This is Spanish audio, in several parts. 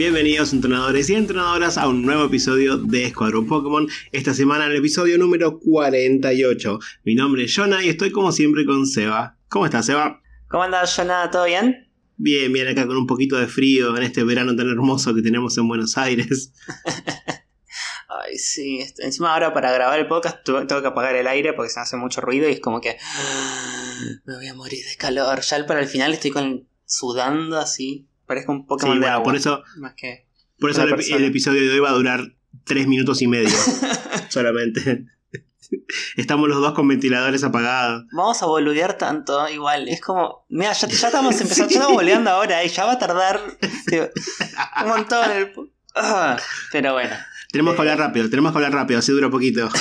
Bienvenidos entrenadores y entrenadoras a un nuevo episodio de Escuadrón Pokémon. Esta semana en el episodio número 48. Mi nombre es Jonah y estoy como siempre con Seba. ¿Cómo estás, Seba? ¿Cómo andas, Jonah? ¿Todo bien? Bien, bien, acá con un poquito de frío en este verano tan hermoso que tenemos en Buenos Aires. Ay, sí. Encima ahora para grabar el podcast tengo que apagar el aire porque se hace mucho ruido y es como que me voy a morir de calor. Ya para el final estoy con sudando así. Parezco un Pokémon Sí, de agua. por eso, Más que... por eso el, episodio de hoy va a durar 3 minutos y medio solamente. Estamos los dos con ventiladores apagados. Vamos a boludear tanto, igual. Es como. Mira, ya, ya estamos empezando. Ya estamos boludeando ahora y ya va a tardar tío, un montón. El... Ah, pero bueno. Tenemos que hablar rápido, tenemos que hablar rápido, así dura poquito.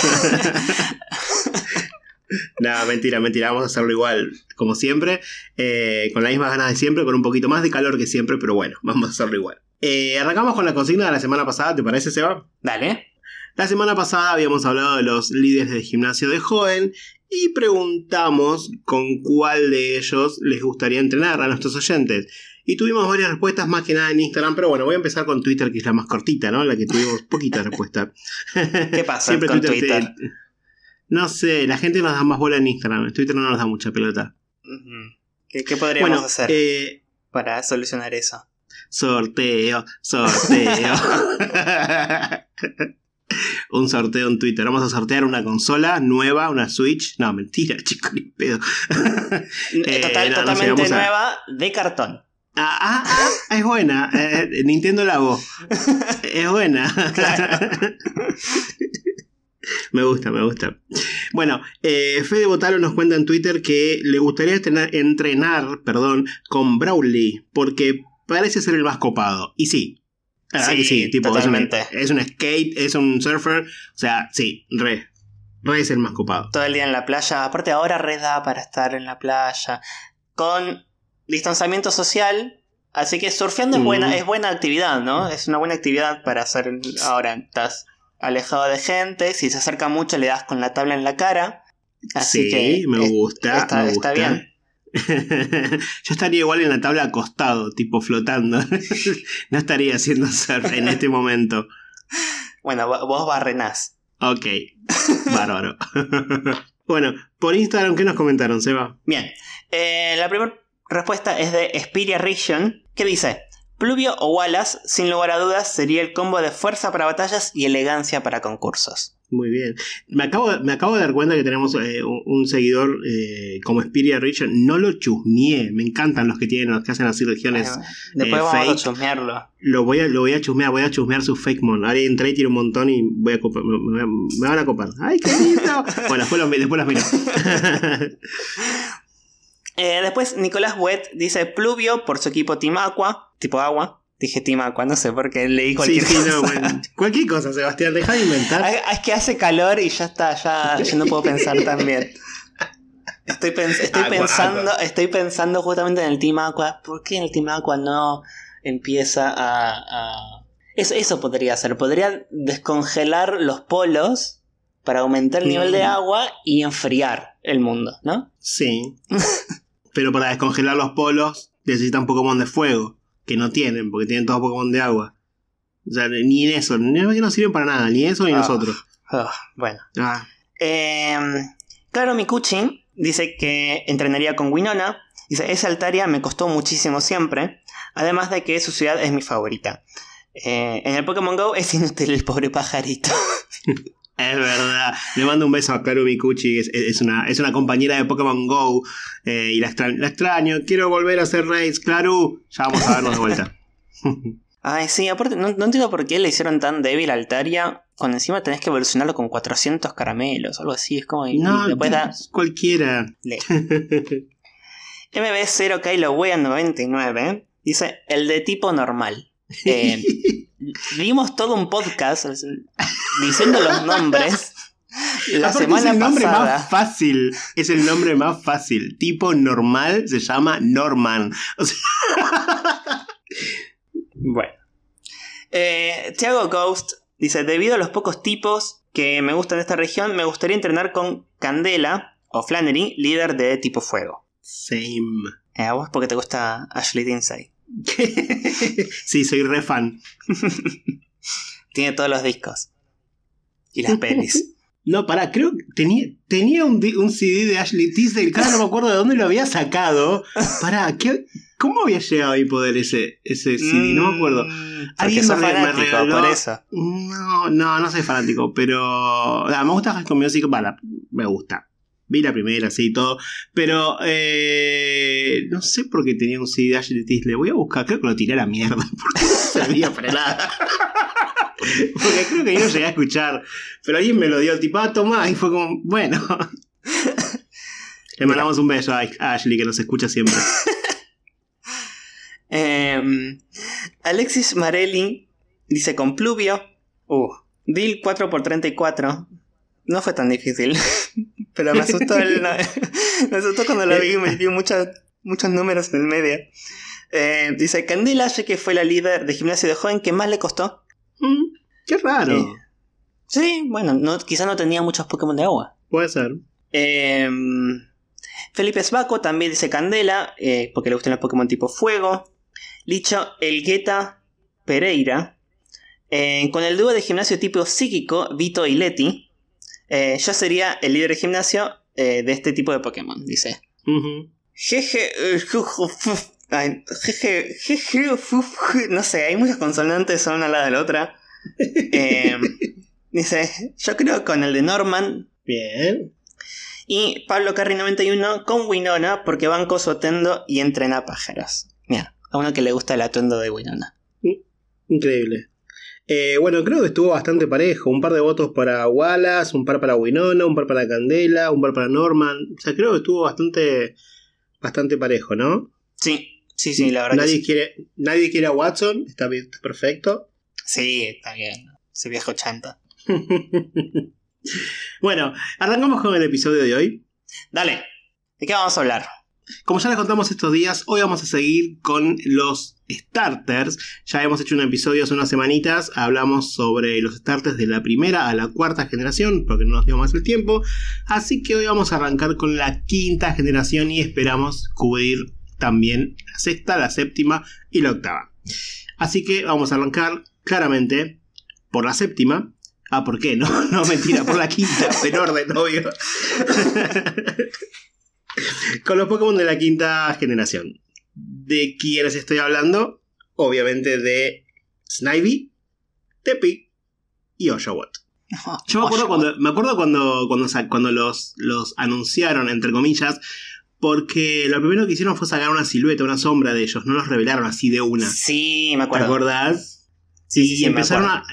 Nada, mentira, mentira, vamos a hacerlo igual, como siempre, eh, con las mismas ganas de siempre, con un poquito más de calor que siempre, pero bueno, vamos a hacerlo igual. Eh, arrancamos con la consigna de la semana pasada, ¿te parece, Seba? Dale. La semana pasada habíamos hablado de los líderes de gimnasio de joven y preguntamos con cuál de ellos les gustaría entrenar a nuestros oyentes. Y tuvimos varias respuestas, más que nada en Instagram, pero bueno, voy a empezar con Twitter, que es la más cortita, ¿no? La que tuvimos poquitas respuestas. ¿Qué pasa con te- Twitter? No sé, la gente nos da más bola en Instagram. Twitter no nos da mucha pelota. ¿Qué, qué podríamos Bueno, hacer eh, para solucionar eso? sorteo, sorteo. Un sorteo en Twitter. Vamos a sortear una consola nueva, una Switch. No, mentira, chico, ni pedo. Eh, Total, no, no sé, totalmente a- nueva de cartón. Ah, ah, ah, es buena. Eh, Nintendo Labo. Es buena. Me gusta, me gusta. Bueno, eh, Fede Botalo nos cuenta en Twitter que le gustaría entrenar, entrenar perdón, con Brawley porque parece ser el más copado. Y sí. La verdad Sí, que sí, tipo, es un, totalmente. es un skate, es un surfer. O sea, sí, re. Re es el más copado. Todo el día en la playa. Aparte, ahora red da para estar en la playa. Con distanciamiento social. Así que surfeando es buena, es buena actividad, ¿no? Es una buena actividad para hacer ahora. Estás alejado de gente. Si se acerca mucho, le das con la tabla en la cara. Así sí, que me es- gusta. está, me está gusta. bien. Yo estaría igual en la tabla acostado, tipo flotando. no estaría haciendo surf en este momento. Bueno, vo- vos barrenás. Ok, bárbaro. bueno, por Instagram, ¿qué nos comentaron, Seba? Bien. Eh, la primera respuesta es de Spiria Region, que dice: Pluvio o Wallace, sin lugar a dudas, sería el combo de fuerza para batallas y elegancia para concursos. Muy bien. Me acabo, me acabo de dar cuenta que tenemos eh, un, un seguidor eh, como Spiria Richard. No lo chusmeé. Me encantan los que tienen, los que hacen así regiones. Bueno, después eh, vamos fake. a chusmearlo. Lo voy a, lo voy a chusmear, voy a chusmear su fake mon. Ahora entré y tiré un montón y voy a copar- me van a copar. ¡Ay, qué lindo! bueno, después los, después los miro. Eh, después Nicolás Wet dice Pluvio por su equipo Team Aqua, tipo agua. Dije Team Aqua, no sé por qué leí sí, cualquier sí, cosa. no, bueno. Cualquier cosa, Sebastián, deja de inventar. Ah, Es que hace calor y ya está, ya, ya no puedo pensar tan bien. Estoy, pens- estoy pensando, estoy pensando justamente en el Team Aqua. ¿Por qué en el Team Aqua no empieza a, a- Eso, eso podría ser. Podría descongelar los polos para aumentar el nivel de Mm. agua y enfriar el mundo, ¿no? Sí. Pero para descongelar los polos necesitan Pokémon de fuego. Que no tienen, porque tienen todos Pokémon de agua. O sea, ni en eso, ni que no sirven para nada, ni eso ni Ah. nosotros. Ah, bueno. Ah, Eh, claro, Mikuchi dice que entrenaría con Winona. Dice, esa Altaria me costó muchísimo siempre. Además de que su ciudad es mi favorita. Eh, en el Pokémon Go es inútil el pobre pajarito. es verdad. Le mando un beso a Claro Mikuchi, es, es una, es una compañera de Pokémon Go. eh, y la, extra- la extraño. Quiero volver a hacer raids, Claro. Ya vamos a vernos de vuelta. Ay, sí, aparte, no, no entiendo por qué le hicieron tan débil a Altaria. Cuando encima tenés que evolucionarlo con 400 caramelos, algo así. Es como. no, después da- cualquiera. le- MB0 Kylo Wea 99 dice: el de tipo normal. Eh, Vimos todo un podcast diciendo los nombres la Aparte semana es el nombre pasada. más fácil. Es el nombre más fácil. Tipo normal se llama Norman. O sea, Bueno. Eh, Thiago Ghost dice: Debido a los pocos tipos que me gustan de esta región, me gustaría entrenar con Candela o Flannery, líder de tipo fuego. same. Eh, ¿A vos porque te gusta Ashley Dinsey? sí, soy re fan. Tiene todos los discos. Y las pelis. No, pará, creo que tenía, tenía un, un CD de Ashley Tisdale, cada no me acuerdo de dónde lo había sacado. Pará, ¿qué, ¿cómo había llegado a mi poder ese, ese CD? No me acuerdo. Mm, Alguien me me fanático, regaló- por eso. No, no, no soy fanático, pero. ah, me gusta High Music, vale, me gusta. Vi la primera, sí, todo. Pero eh, no sé por qué tenía un CD de Ashley Tisdale. Voy a buscar, creo que lo tiré a la mierda, porque no servía para porque creo que yo no llegué a escuchar. Pero alguien me lo dio, tipo, ah, toma, y fue como, bueno. Le mandamos un beso a Ashley, que nos escucha siempre. Eh, Alexis Marelli dice con Pluvio. Uh, Bill 4x34. No fue tan difícil. Pero me asustó, el- me asustó cuando lo vi y me dio muchas- muchos números en el medio. Eh, dice Candela, ya que fue la líder de gimnasio de joven que más le costó. Mm, qué raro. Eh, sí, bueno, no, quizá no tenía muchos Pokémon de agua. Puede ser. Eh, Felipe Sbaco también dice Candela, eh, porque le gustan los Pokémon tipo fuego. Licho Elgueta Pereira. eh, con el dúo de gimnasio tipo psíquico, Vito y Leti. Eh, yo sería el líder de gimnasio eh, de este tipo de Pokémon, dice. Ujú. Jeje, ay, jeje, jeje, no sé, hay muchas consonantes una al lado de la otra. Eh, dice, yo creo con el de Norman, Bien. y Pablo Carri 91 con Winona porque banco su atuendo y entrena pájaros. Mira, a uno que le gusta el atuendo de Winona. Increíble. Eh, bueno, creo que estuvo bastante parejo. Un par de votos para Wallace, un par para Winona, un par para Candela, un par para Norman. O sea, creo que estuvo bastante, bastante parejo, ¿no? Sí, sí, sí, la verdad que Nadie sí. quiere, nadie quiere a Watson, está bien, está perfecto. Sí, está bien. Ese viejo chanta. bueno, arrancamos con el episodio de hoy. Dale, ¿de qué vamos a hablar? Como ya les contamos estos días, hoy vamos a seguir con los starters. Ya hemos hecho un episodio hace unas semanitas, hablamos sobre los starters de la primera a la cuarta generación, porque no nos dio más el tiempo. Así que hoy vamos a arrancar con la quinta generación y esperamos cubrir también la sexta, la séptima y la octava. Así que vamos a arrancar claramente por la séptima. Ah, ¿por qué? No, no, mentira, por la quinta, en orden, obvio. Con los Pokémon de la quinta generación. ¿De quiénes estoy hablando? Obviamente de Snivy, Tepi y Oshawott. Yo me acuerdo cuando, me acuerdo cuando, cuando, sa- cuando los, los anunciaron, entre comillas, porque lo primero que hicieron fue sacar una silueta, una sombra de ellos, no los revelaron así de una. Sí, me ¿Te acuerdo. acordás? Sí, sí, y sí, empezaron a,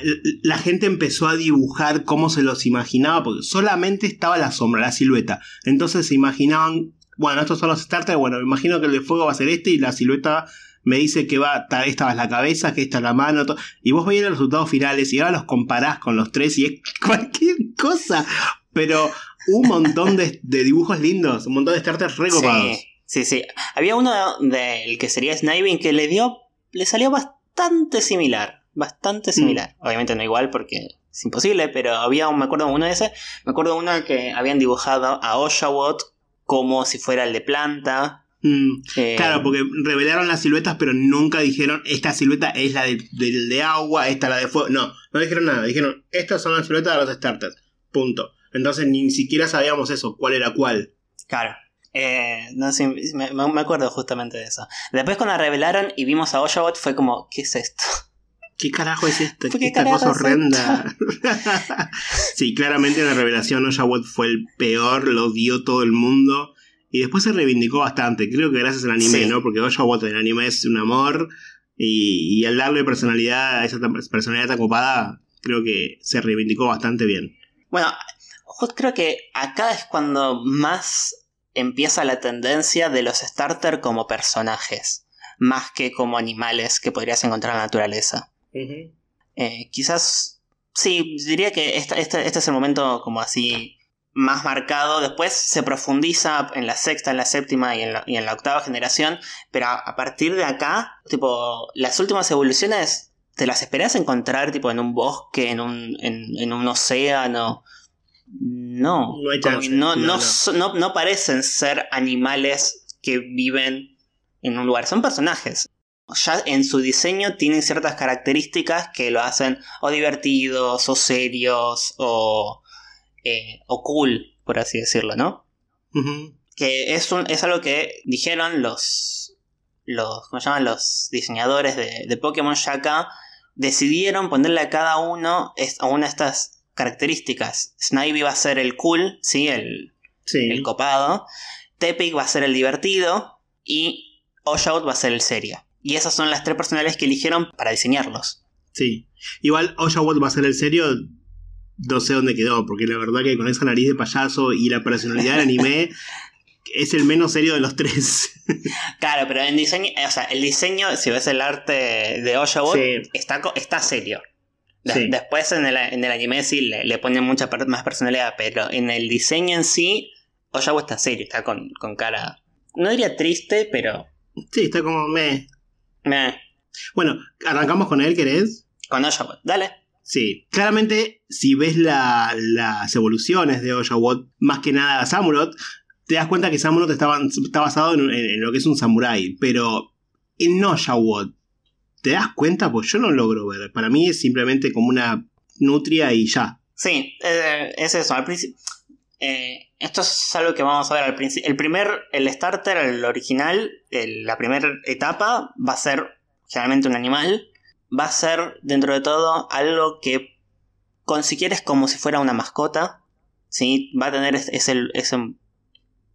la gente empezó a dibujar cómo se los imaginaba, porque solamente estaba la sombra, la silueta. Entonces se imaginaban, bueno, estos son los starters, bueno, me imagino que el de fuego va a ser este y la silueta me dice que va, ta- esta es la cabeza, que esta es la mano, y vos veías los resultados finales y ahora los comparás con los tres y es cualquier cosa. Pero un montón de, de dibujos lindos, un montón de starters recopados. Sí, sí, sí. Había uno del que sería Sniving que le dio. Le salió bastante similar. Bastante similar. Obviamente no igual porque es imposible, pero había un, me acuerdo uno de ese. Me acuerdo uno que habían dibujado a Oshawott como si fuera el de planta. Mm, Eh, Claro, porque revelaron las siluetas, pero nunca dijeron esta silueta es la de- de agua, esta la de fuego. No, no dijeron nada. Dijeron estas son las siluetas de los starters. Punto. Entonces ni siquiera sabíamos eso, cuál era cuál. Claro. Eh, no sé, me, me acuerdo justamente de eso. Después cuando revelaron y vimos a Oshawott fue como, ¿qué es esto? ¿Qué carajo es esto? ¿Qué Esta carajo cosa horrenda. sí, claramente en la revelación Oshawott fue el peor, lo odió todo el mundo. Y después se reivindicó bastante, creo que gracias al anime, Sí. ¿no? Porque Oshawott en el anime es un amor. Y, y al darle personalidad a esa personalidad tan copada, creo que se reivindicó bastante bien. Bueno, justo creo que acá es cuando más empieza la tendencia de los starter como personajes, más que como animales que podrías encontrar en la naturaleza. Eh, quizás, sí, diría que esta- este, este es el momento como así más marcado. Después se profundiza en la sexta, en la séptima y en la, y en la octava generación, pero a, a partir de acá, tipo, las últimas evoluciones te las esperas encontrar tipo en un bosque, en un, en, en un océano. No, No hay chance, no, no- no parecen ser animales que viven en un lugar, son personajes. Ya en su diseño tienen ciertas características que lo hacen o divertidos, o serios, o, eh, o cool, por así decirlo, ¿no? Que es, un, es algo que dijeron los, los, ¿cómo llaman? los diseñadores de, de Pokémon ya acá. Decidieron ponerle a cada uno a una de estas características. Snivy va a ser el cool, ¿sí? El, el copado. Tepic va a ser el divertido. Y Oshout va a ser el serio. Y esas son las tres personalidades que eligieron para diseñarlos. Sí. Igual Oshout va a ser el serio. No sé dónde quedó, porque la verdad que con esa nariz de payaso y la personalidad del anime es el menos serio de los tres. claro, pero en diseño, o sea, el diseño, si ves el arte de Oshawood, está, está serio. Después en el, anime sí le, ponen mucha más personalidad, pero en el diseño en sí, Oshawood está serio, está con, cara. No diría triste, pero. Sí, está como me. Bueno, arrancamos con él, ¿querés? Con Oshawood, dale. Sí, claramente si ves las evoluciones de Oshawott, más que nada Samurott, te das cuenta que Samurott está, está basado en, lo que es un samurái, pero en Oshawott, ¿te das cuenta? Pues yo no logro ver. Para mí es simplemente como una nutria y ya. Sí, eh, es eso. Al principio. Eh, esto es algo que vamos a ver al principio. El primer, el starter, el original, la primera etapa va a ser generalmente un animal. Va a ser, dentro de todo, algo que con si quieres como si fuera una mascota. ¿sí? Va a tener ese, ese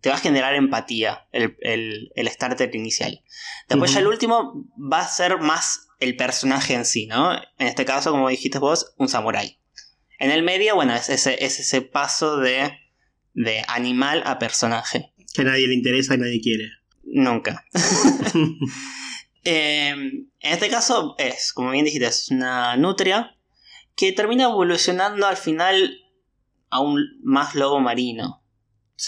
te va a generar empatía el, starter inicial. Después ya el último va a ser más el personaje en sí, ¿no? En este caso, como dijiste vos, un samurái. En el medio, bueno, es ese, ese paso de, de animal a personaje. Que a nadie le interesa y nadie quiere. Nunca. Em, en este caso es, como bien dijiste, es una nutria que termina evolucionando al final a un más lobo marino.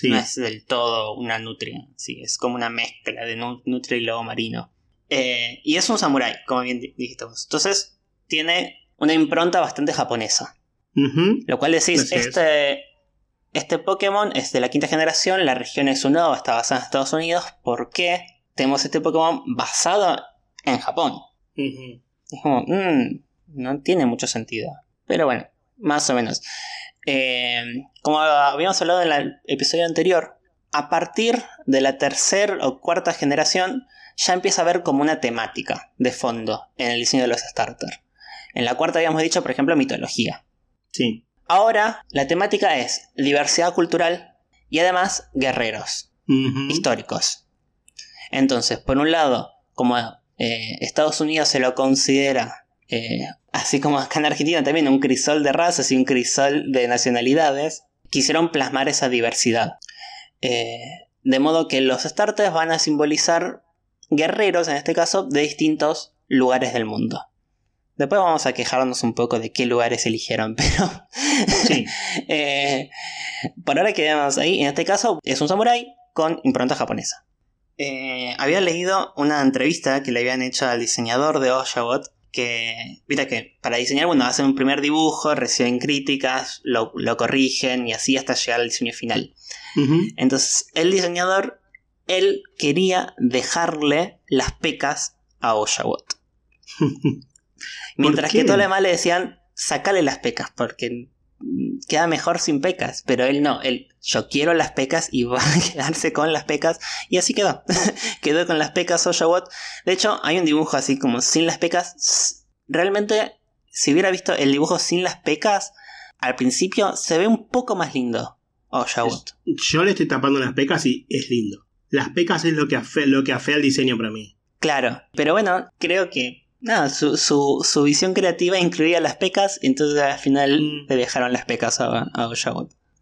No es del todo una nutria, sí, es como una mezcla de nutria y lobo marino. Eh, y es un samurái, como bien dijiste vos. Entonces, tiene una impronta bastante japonesa. Lo cual decís, este, este Pokémon es de la quinta generación, la región es Unova, está basada en Estados Unidos. ¿Por qué tenemos este Pokémon basado en Japón? Es como, mm, no tiene mucho sentido. Pero bueno, más o menos. Eh, como habíamos hablado en el episodio anterior, a partir de la tercera o cuarta generación ya empieza a haber como una temática de fondo en el diseño de los starters. En la cuarta habíamos dicho, por ejemplo, mitología. Sí. Ahora la temática es diversidad cultural y además guerreros históricos. Entonces, por un lado, como eh, Estados Unidos se lo considera eh, así como acá en Argentina también, un crisol de razas y un crisol de nacionalidades, quisieron plasmar esa diversidad. Eh, de modo que los starters van a simbolizar guerreros, en este caso, de distintos lugares del mundo. Después vamos a quejarnos un poco de qué lugares eligieron, pero... sí. Eh, por ahora quedamos ahí. En este caso es un samurái con impronta japonesa. Eh, había leído una entrevista que le habían hecho al diseñador de Oshawott que, viste que para diseñar, bueno, hacen un primer dibujo, reciben críticas, lo, corrigen y así hasta llegar al diseño final. Entonces, el diseñador, él quería dejarle las pecas a Oshawott. Mientras que todo lo demás le decían, sacale las pecas, porque queda mejor sin pecas, pero él no, él, yo quiero las pecas y va a quedarse con las pecas, y así quedó, quedó con las pecas Oshawott. De hecho, hay un dibujo así como sin las pecas, realmente, si hubiera visto el dibujo sin las pecas, al principio se ve un poco más lindo Oshawott. Yo le estoy tapando las pecas y es lindo. Las pecas es lo que afea, lo que afea el diseño para mí. Claro, pero bueno, creo que nada, su, su, visión creativa incluía las pecas, entonces al final mm. le dejaron las pecas a, a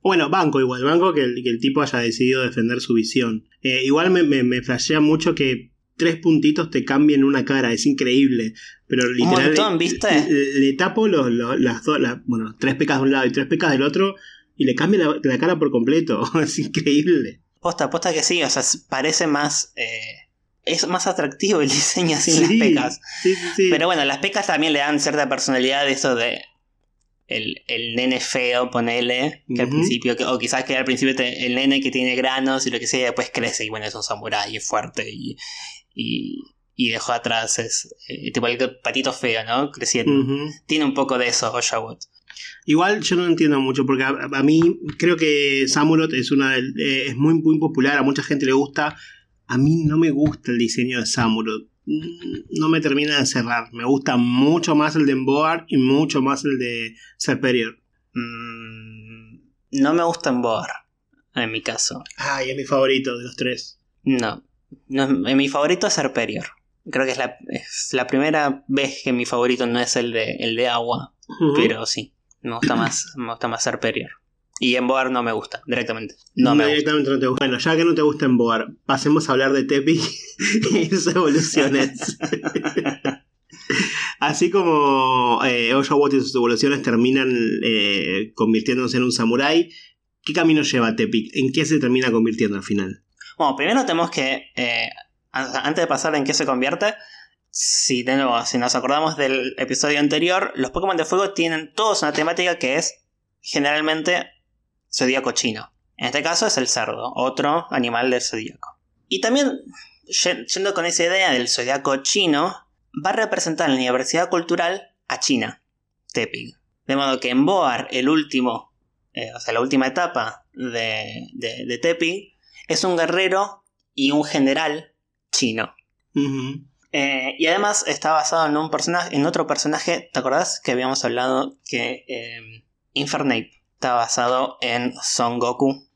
Bueno, banco igual, banco que el, que el tipo haya decidido defender su visión. Eh, igual me, me, flashea mucho que tres puntitos te cambien una cara, es increíble. Pero literal. le, tapo los, las dos, bueno, tres pecas de un lado y tres pecas del otro y le cambia la, cara por completo. es increíble. Posta, posta que sí, o sea, parece más. Eh, es más atractivo el diseño sin las pecas. Pero bueno, las pecas también le dan cierta personalidad de eso de el, el nene feo, ponele, que al principio, o quizás que al principio el nene que tiene granos y lo que sea, después crece y bueno, es un samurái fuerte y, y, y dejó atrás es eh, tipo el patito feo, ¿no? Creciendo. Tiene un poco de eso, Oshawott. Igual yo no entiendo mucho, porque a, a mí creo que Samurott es una eh, es muy, muy popular, a mucha gente le gusta. A mí no me gusta el diseño de Samurott. Mm, No me termina de cerrar. Me gusta mucho más el de Emboar y mucho más el de Superior. Mm, no me gusta en Boar, en mi caso. Ay, es mi favorito de los tres. No. no es- mi favorito es Serperior. Creo que es la, es la primera vez que mi favorito no es el de, el de agua. Pero sí, me gusta más, me gusta más Serperior. Y en Boar no me gusta, directamente. No, No, me gusta. directamente no te gusta. Bueno, ya que no te gusta Emboar, pasemos a hablar de Tepi y sus evoluciones. Así como eh, Oshawott y sus evoluciones terminan eh, convirtiéndose en un samurái, ¿qué camino lleva Tepic? ¿En qué se termina convirtiendo al final? Bueno, primero tenemos que, eh, an- antes de pasar en qué se convierte, si, de nuevo, si nos acordamos del episodio anterior, los Pokémon de fuego tienen todos una temática que es generalmente zodíaco chino. En este caso es el cerdo, otro animal del zodíaco. Y también, ye- yendo con esa idea del zodíaco chino, va a representar en la diversidad cultural a China, Tepig. De modo que en Boar, el último, eh, o sea, la última etapa de, de, de Tepig, es un guerrero y un general chino. Eh, y además está basado en un personaje, en otro personaje, ¿te acordás que habíamos hablado que eh, Infernape está basado en Son Goku?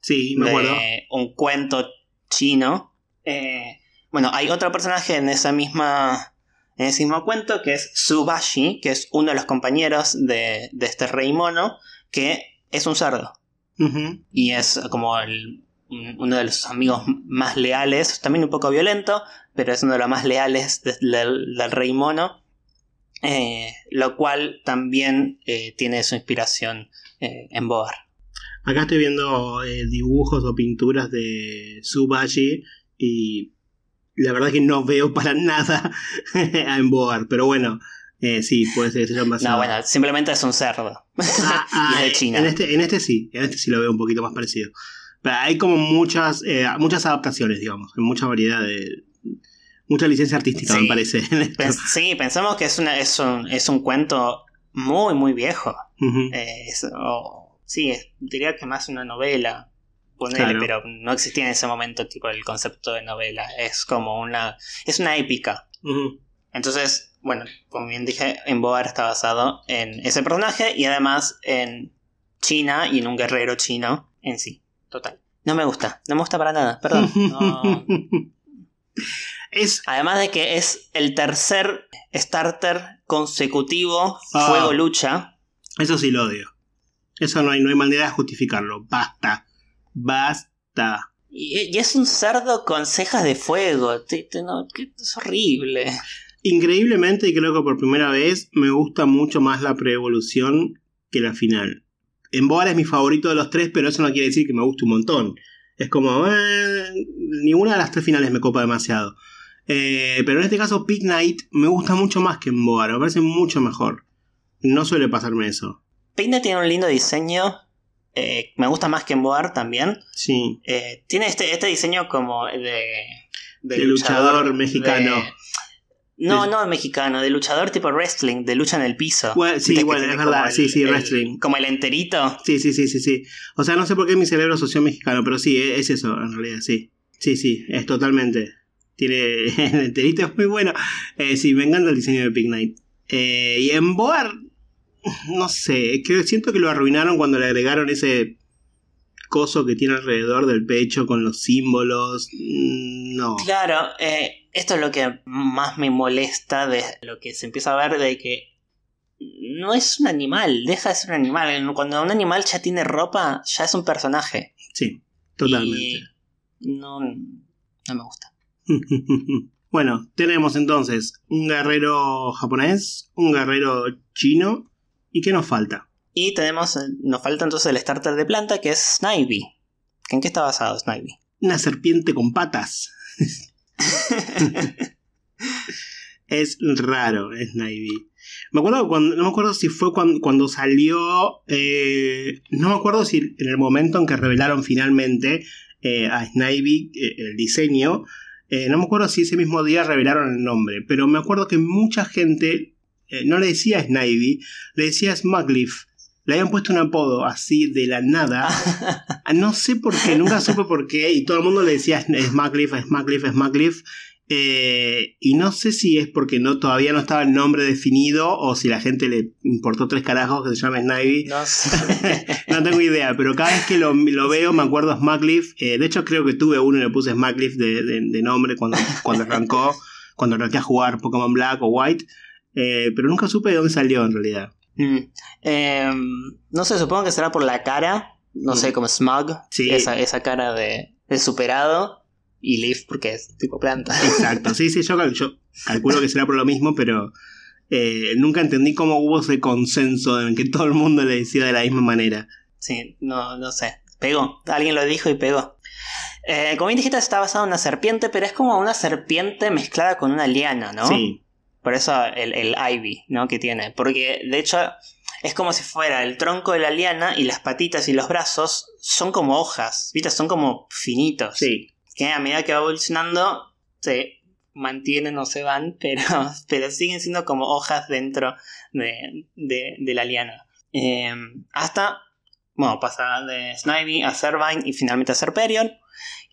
Sí, me de acuerdo. un cuento chino. Eh, bueno, hay otro personaje en esa misma. En ese mismo cuento que es Subashi, que es uno de los compañeros de, de este rey mono, que es un cerdo. Y es como el- un- uno de los amigos más leales, también un poco violento, pero es uno de los más leales de- del, del rey mono. eh, lo cual también eh, tiene su inspiración eh, en Boar. Acá estoy viendo eh, dibujos o pinturas de Subashi y la verdad que no veo para nada a Emboar, pero bueno, eh, sí, puede ser que se hayan No, bueno, simplemente es un cerdo. Ah, ah, y es de China. En este, en este sí, en este sí lo veo un poquito más parecido. Pero hay como muchas, eh, muchas adaptaciones, digamos, hay mucha variedad de. Mucha licencia artística, Sí. me parece. Pens- sí, pensamos que es, una, es, un, es un cuento muy, muy viejo. Eh, es- sí, es- diría que más una novela. Claro. pero no existía en ese momento tipo el concepto de novela. Es como una. Es una épica. Entonces, bueno, como bien dije, en Boar está basado en ese personaje y además en China y en un guerrero chino en sí. Total. No me gusta, no me gusta para nada, perdón. No. Es Además de que es el tercer starter consecutivo Ah. Fuego Lucha. Eso sí lo odio. Eso no hay, no hay manera de justificarlo. Basta. Basta. Y, y es un cerdo con cejas de fuego. No, es horrible. Increíblemente, y creo que por primera vez, me gusta mucho más la preevolución que la final. En Boar es mi favorito de los tres, pero eso no quiere decir que me guste un montón. Es como, eh, ninguna de las tres finales me copa demasiado. Eh, pero en este caso, Pig Knight me gusta mucho más que en Boar, me parece mucho mejor. No suele pasarme eso. Peine tiene un lindo diseño. eh, me gusta más que en Boar también. Sí. Eh, tiene este, este diseño como de. De luchador mexicano. de- no, De- no mexicano, de luchador tipo wrestling, de lucha en el piso. Bueno, sí, bueno, es verdad, el- sí, sí, el- wrestling. Como el enterito. Sí, sí, sí, sí, sí. O sea, no sé por qué mi cerebro asoció mexicano, pero sí, e- es eso, en realidad, sí. Sí, sí, es totalmente. Tiene. El enterito es muy bueno. Eh, sí, me encanta el diseño de Pig Knight. Eh, y en Boar, no sé, que siento que lo arruinaron cuando le agregaron ese coso que tiene alrededor del pecho con los símbolos. Mm, No. Claro, eh, esto es lo que más me molesta de lo que se empieza a ver de que no es un animal, deja de ser un animal. Cuando un animal ya tiene ropa, ya es un personaje. Sí, totalmente. Y no, no me gusta. bueno, tenemos entonces un guerrero japonés, un guerrero chino. ¿Y qué nos falta? Y tenemos, eh, nos falta entonces el starter de planta que es Snivy. ¿En qué está basado Snivy? Una serpiente con patas. es raro, es. Me acuerdo cuando, no me acuerdo si fue cuando, salió, eh, no me acuerdo si en el momento en que revelaron finalmente eh, a Snivy eh, el diseño, no me acuerdo si ese mismo día revelaron el nombre, pero me acuerdo que mucha gente no le decía Snivy, le decía Smugliff. Le habían puesto un apodo así de la nada. No sé por qué, nunca supe por qué. Y todo el mundo le decía Smugliff, Smugliff, Smugliff. Eh, y no sé si es porque no todavía no estaba el nombre definido o si la gente le importó tres carajos que se llama Snivy. No sé. no tengo idea, pero cada vez que lo, lo veo me acuerdo a Smugliff. Eh, de hecho, creo que tuve uno y le puse Smugliff de, de, de, nombre cuando, cuando arrancó, cuando arranqué a jugar Pokémon Black o White. Eh, pero nunca supe de dónde salió en realidad. Mm. Eh, no sé, supongo que será por la cara. No sé, como Smug. Sí. Esa, esa cara de, de superado y Leaf porque es tipo planta. Exacto, sí, sí, yo, yo calculo que será por lo mismo, pero eh, nunca entendí cómo hubo ese consenso en que todo el mundo le decía de la misma manera. Sí, no, no sé. Pegó, alguien lo dijo y pegó. Eh, como bien dijiste, está basado en una serpiente, pero es como una serpiente mezclada con una liana, ¿no? Sí. Por eso el, el Ivy, ¿no? Que tiene. Porque de hecho es como si fuera el tronco de la liana y las patitas y los brazos son como hojas, ¿viste? Son como finitos. Sí. Que a medida que va evolucionando se mantienen o se van, pero, pero siguen siendo como hojas dentro de, de, de la liana. Eh, hasta, bueno, pasa de Snivy a Servine y finalmente a Serperion,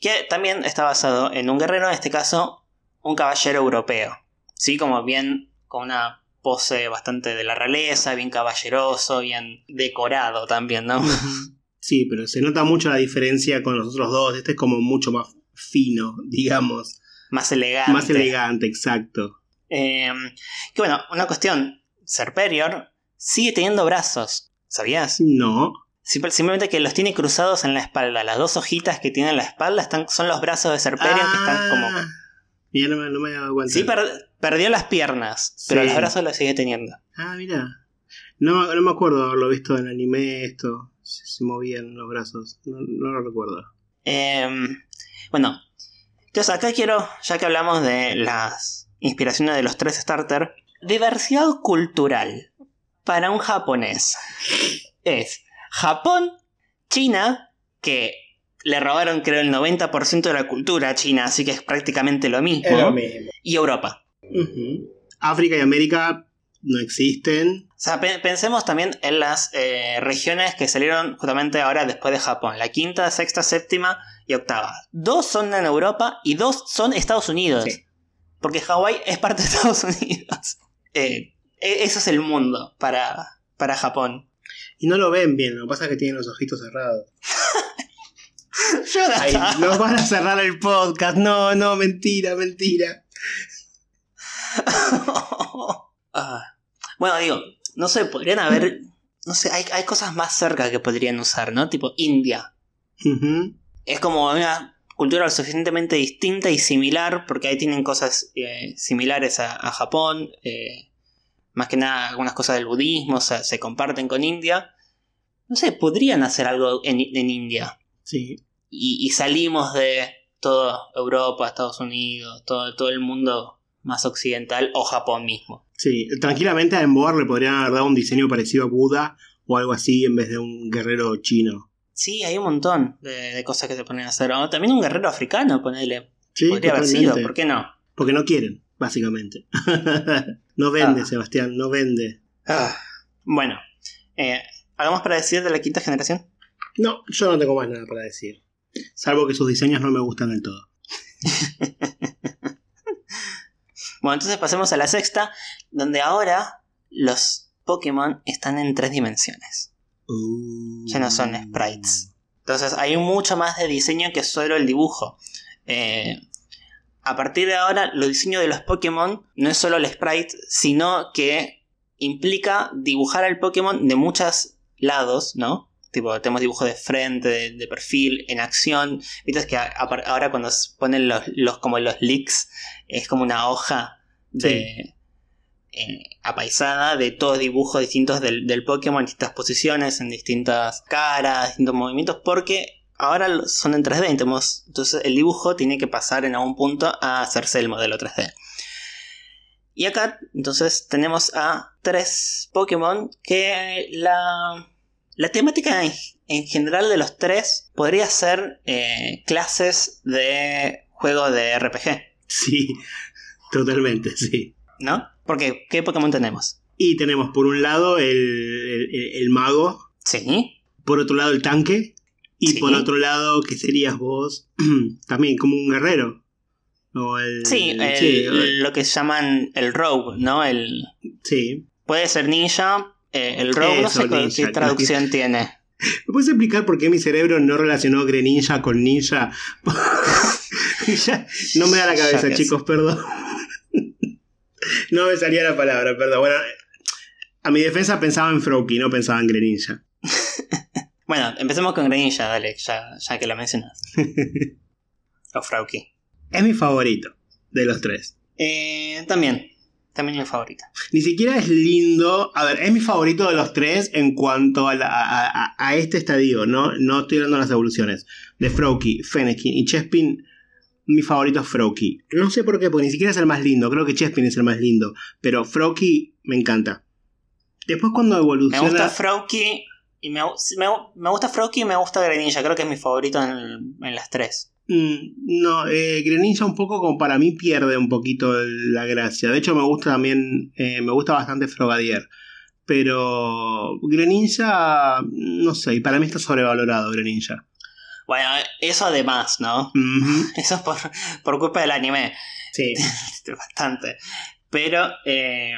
que también está basado en un guerrero, en este caso un caballero europeo. Sí, como bien con una pose bastante de la realeza, bien caballeroso, bien decorado también, ¿no? Sí, pero se nota mucho la diferencia con los otros dos. Este es como mucho más fino, digamos. Más elegante. Más elegante, exacto. Eh, que bueno, una cuestión. Serperior sigue teniendo brazos. ¿Sabías? No. Simplemente que los tiene cruzados en la espalda. Las dos hojitas que tiene en la espalda están, son los brazos de Serperior ah, que están como. Ya no me, no me he dado cuenta. Sí, per perdió las piernas, pero Sí. los brazos los sigue teniendo. Ah, mira. No, no me acuerdo haberlo visto en anime esto. Se, se movían los brazos. No, no lo recuerdo. Eh, bueno, entonces acá quiero, ya que hablamos de las inspiraciones de los tres starter, diversidad cultural para un japonés es Japón, China, que le robaron creo el 90% de la cultura a China, así que es prácticamente lo mismo, mismo. y Europa. Ujú. África y América no existen. O sea, pe- pensemos también en las eh, regiones que salieron justamente ahora después de Japón. La quinta, sexta, séptima y octava. Dos son en Europa y dos son Estados Unidos. Sí. Porque Hawái es parte de Estados Unidos. Eh, e- eso es el mundo para, para Japón. Y no lo ven bien, lo que pasa es que tienen los ojitos cerrados. Ay, nos van a cerrar el podcast. No, no, mentira, mentira. Ah. Bueno, digo, no sé, podrían haber... No sé, hay, hay cosas más cerca que podrían usar, ¿no? Tipo India. Es como una cultura lo suficientemente distinta y similar, porque ahí tienen cosas eh, similares a, a Japón, eh, más que nada algunas cosas del budismo, o sea, se comparten con India. No sé, podrían hacer algo en, en India. Sí. Y, y salimos de toda Europa, Estados Unidos, todo, todo el mundo más occidental o Japón mismo. Sí, tranquilamente a Emboar le podrían haber dado un diseño parecido a Buda o algo así en vez de un guerrero chino. Sí, hay un montón de, de cosas que se ponen a hacer. O también un guerrero africano, ponele. Sí, Podría haber sido, ¿por qué no? Porque no quieren, básicamente. no vende, Ah. Sebastián, no vende. Bueno, eh, ¿algo más para decir de la quinta generación? No, yo no tengo más nada para decir. Salvo que sus diseños no me gustan del todo. Bueno, entonces pasemos a la sexta, donde ahora los Pokémon están en tres dimensiones. Uh. Ya no son sprites. Entonces hay mucho más de diseño que solo el dibujo. Eh, a partir de ahora, los diseños de los Pokémon no es solo el sprite, sino que implica dibujar al Pokémon de muchos lados, ¿no? Tipo, tenemos dibujo de frente, de, de perfil, en acción. Viste que a- a- ahora cuando se ponen los, los como los leaks, es como una hoja de eh, apaisada de todos dibujos distintos del, del Pokémon en distintas posiciones, en distintas caras, distintos movimientos, porque ahora son en 3D, entonces, entonces el dibujo tiene que pasar en algún punto a hacerse el modelo 3D. Y acá entonces tenemos a tres Pokémon que la, la temática en, en general de los tres podría ser eh, clases de juego de RPG, Sí, totalmente, sí. ¿no? Porque, ¿qué Pokémon tenemos? Y tenemos por un lado el, el- el mago, Sí, por otro lado el tanque, y Sí. por otro lado, que serías vos, también como un guerrero. O el, sí, el- sí, lo que llaman el rogue, ¿no? El, sí. puede ser ninja, eh, el rogue, no sé qué- ninja, qué traducción tiene. ¿Me puedes explicar por qué mi cerebro no relacionó Greninja con ninja? Ya, no me da la cabeza, chicos, perdón. no me salía la palabra, perdón. Bueno, a mi defensa pensaba en Froakie, no pensaba en Greninja. Bueno, empecemos con Greninja, dale, ya, ya que la mencionas. o Frauki. Es mi favorito de los tres. Eh, también, también mi favorita. Ni siquiera es lindo. A ver, es mi favorito de los tres en cuanto a, la- a, a- a este estadio, ¿no? No estoy dando las evoluciones. De Froakie, Fennekin y Chespin, mi favorito es Froakie. No sé por qué, porque ni siquiera es el más lindo. Creo que Chespin es el más lindo. Pero Froakie me encanta. Después cuando Me evoluciona... gusta Frauki y me, me, me gusta Frauki y me gusta Greninja, creo que es mi favorito en, en las tres. Mm, no, eh, Greninja un poco como para mí pierde un poquito la gracia. De hecho me gusta también, eh, me gusta bastante Frogadier. Pero Greninja, no sé, y para mí está sobrevalorado Greninja. Bueno, eso además, ¿no? Eso es por, por culpa del anime, Sí. bastante. Pero eh,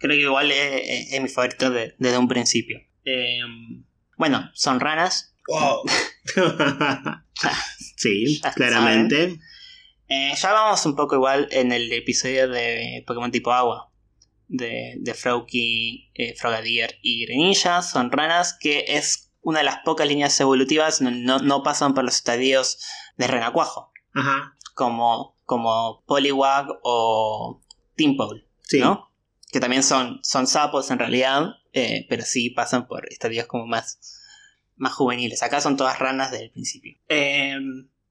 creo que igual es, es mi favorito de- desde un principio. Bueno, son ranas. Wow. sí, Ya claramente. Eh, ya vamos un poco igual en el episodio de Pokémon tipo agua. De, de Frauki, eh, Frogadier y Greninja. Son ranas que es una de las pocas líneas evolutivas. No, no- no pasan por los estadios de Renacuajo. Ajá. Como, como Poliwag o Timpole. Sí. ¿no? Que también son, son sapos en realidad. eh, pero sí pasan por estadios como más, más juveniles. Acá son todas ranas desde el principio. Eh,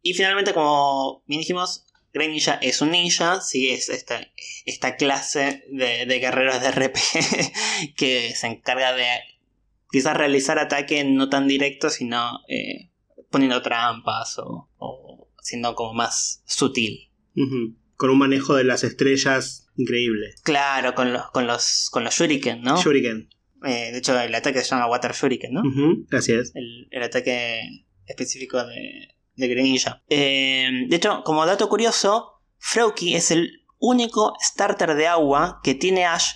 y finalmente, como bien dijimos, Greninja es un ninja, sí, es esta, esta clase de, de guerreros de RPG que se encarga de quizás realizar ataques no tan directos, sino eh, poniendo trampas o, o siendo como más sutil. Con un manejo de las estrellas increíble. Claro, con los, con los, con los shuriken, ¿no? Shuriken. Eh, de hecho, el ataque se llama Water Shuriken, ¿no? Ujú, Así es. el, el ataque específico de, de Greninja. Eh, de hecho, como dato curioso, Frauki es el único starter de agua que tiene Ash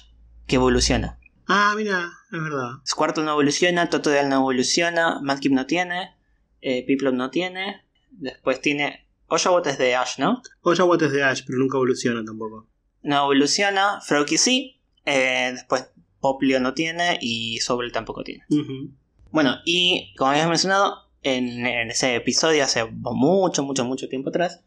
que evoluciona. Ah, mira, es verdad. Squirtle no evoluciona, Totodile no evoluciona, Mudkip no tiene, eh, Piplup no tiene, después tiene... Oshawott es de Ash, ¿no? Oshawott es de Ash, pero nunca evoluciona tampoco. No evoluciona, Frauki sí, eh, después Poplio no tiene y Sobble tampoco tiene. Bueno, y como habías mencionado, en, en ese episodio, hace mucho, mucho, mucho tiempo atrás,